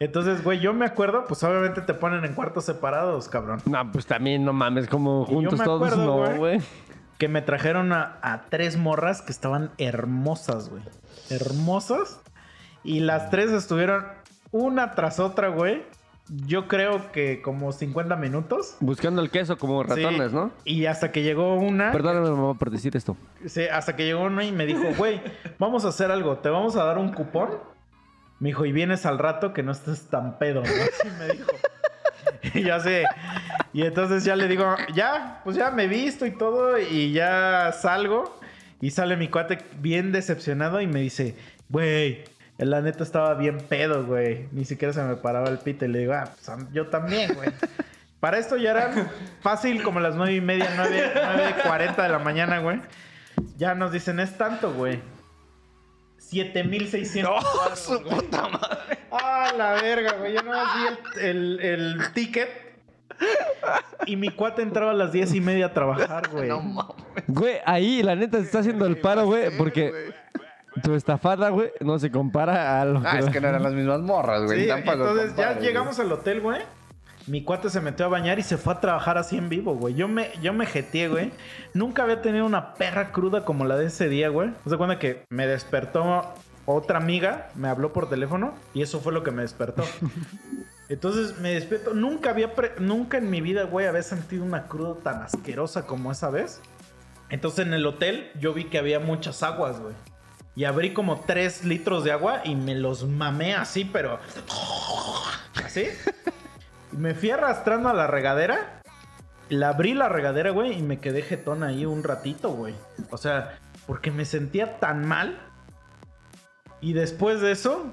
Entonces, güey, yo me acuerdo, pues obviamente te ponen en cuartos separados, cabrón. No, pues también no mames, como juntos me todos, acuerdo, no, güey. güey. Que me trajeron a, a tres morras que estaban hermosas, güey. Hermosas. Y las tres estuvieron una tras otra, güey. Yo creo que como 50 minutos. Buscando el queso como ratones, Sí. ¿no? Y hasta que llegó una. Perdóname, mamá, por decir esto. Sí, hasta que llegó una y me dijo, güey, vamos a hacer algo. Te vamos a dar un cupón. Me dijo, y vienes al rato que no estés tan pedo, ¿no? Así me dijo. Y ya sé. Y entonces ya le digo, ya, pues ya me he visto y todo. Y ya salgo. Y sale mi cuate bien decepcionado y me dice, güey, la neta estaba bien pedo, güey. Ni siquiera se me paraba el pito. Y le digo, ah, pues yo también, güey. Para esto ya eran fácil como las nueve y media, nueve, nueve cuarenta de la mañana, güey. Ya nos dicen, es tanto, güey. 7600. ¡Oh, su puta madre! ¡Ah, la verga, güey! Yo no vi el, el, el ticket. Y mi cuate entraba a las diez y media a trabajar, güey. Güey, ahí la neta se está haciendo el paro, güey, porque tu estafada, güey, no se compara a lo Ah, es que no eran las mismas morras, güey. Sí, Tampoco entonces ya llegamos al hotel, güey. Mi cuate se metió a bañar y se fue a trabajar así en vivo, güey. Yo me, yo me jeteé, güey. Nunca había tenido una perra cruda como la de ese día, güey. Se cuenta que me despertó otra amiga, me habló por teléfono y eso fue lo que me despertó. Entonces me despierto. Nunca había, pre- nunca en mi vida, güey, había sentido una cruda tan asquerosa como esa vez. Entonces en el hotel yo vi que había muchas aguas, güey. Y abrí como 3 litros de agua y me los mamé así, pero... Así. Y me fui arrastrando a la regadera. La abrí la regadera, güey, y me quedé jetón ahí un ratito, güey. O sea, porque me sentía tan mal. Y después de eso,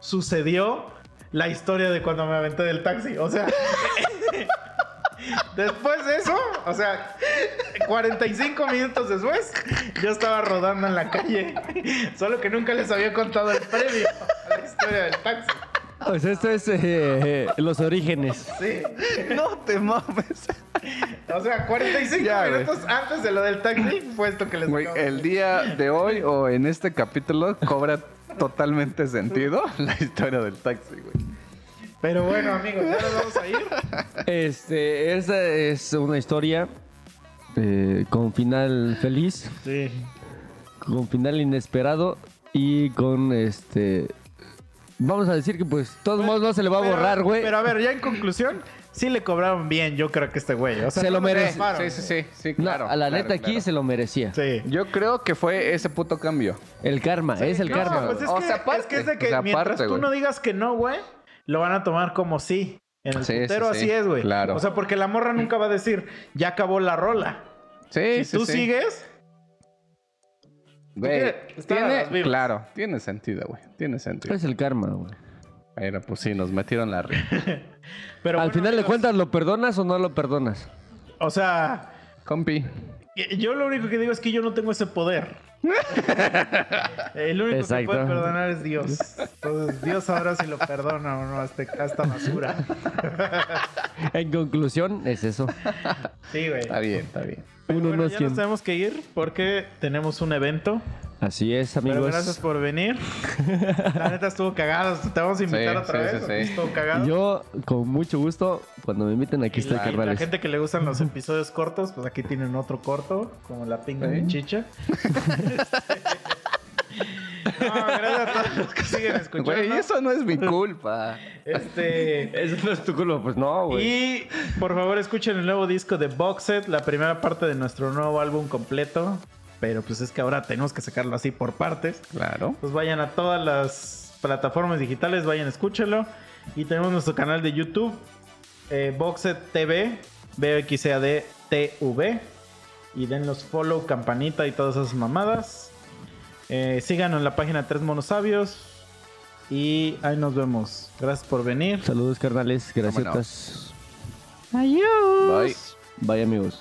sucedió la historia de cuando me aventé del taxi. O sea, después de eso, o sea, 45 minutos después, yo estaba rodando en la calle. Solo que nunca les había contado el previo a la historia del taxi. Pues esto es eh, los orígenes. Sí. No te mames. O sea, 45 Ya, minutos antes de lo del taxi fue esto que les Güey, el día de hoy o en este capítulo cobra totalmente sentido la historia del taxi, güey. Pero bueno, amigos, ya nos vamos a ir. Este, esta es una historia eh, con final feliz, Sí. con final inesperado y con este. Vamos a decir que pues, de todos modos no se le va a Pero- borrar, güey. Pero a ver, ya en conclusión, sí le cobraron bien, yo creo que este güey. O sea, Se lo merece. Sí, sí, sí, sí, No, claro. a la claro, neta aquí claro. se lo merecía. Sí. Yo creo que fue ese puto cambio. El karma, es el No, karma. pues es, O que, sea, aparte, es que es de que o sea, mientras aparte, tú no digas que no, güey, lo van a tomar como sí. En el Sí, sí, putero sí, así es, güey. claro. O sea, porque la morra nunca va a decir, ya acabó la rola. Sí, Si sí, tú sí. sigues, Güey, tiene, claro, tiene sentido, güey. Tiene sentido. Es el karma, güey. Pero pues sí, nos metieron la ri- pero Al bueno, final de cuentas, ¿lo perdonas o no lo perdonas? O sea, Compi. Yo lo único que digo es que yo no tengo ese poder. El único que puede perdonar es Dios. Entonces, Dios sabrá si lo perdona o no a, este- a esta basura. En conclusión, es eso. Sí, güey. Está bien, está bien. Uno Bueno, no ya nos tenemos que ir porque tenemos un evento. Así es, Pero amigos. gracias por venir. La neta estuvo cagado. Te vamos a invitar Sí, otra sí, vez. sí, sí. Estuvo cagado. Yo, con mucho gusto, cuando me inviten, aquí Y estoy, la, la gente que le gustan los episodios cortos, pues aquí tienen otro corto, como la pinga Sí. de chicha. no, gracias a todos los que siguen escuchando. Güey, eso no es mi culpa. Este. Eso no es tu culpa, pues no, güey. Y por favor escuchen el nuevo disco de Boxet, la primera parte de nuestro nuevo álbum completo. Pero pues es que ahora tenemos que sacarlo así por partes. Claro. Pues vayan a todas las plataformas digitales, vayan, escúchenlo. Y tenemos nuestro canal de YouTube, eh, Boxet TV, B-X-A-D T-V. Y denlos follow, campanita y todas esas mamadas. Eh, síganos en la página Tres Monos Sabios. Y ahí nos vemos. Gracias por venir. Saludos, carnales. Gracias. Bye. Bye, amigos.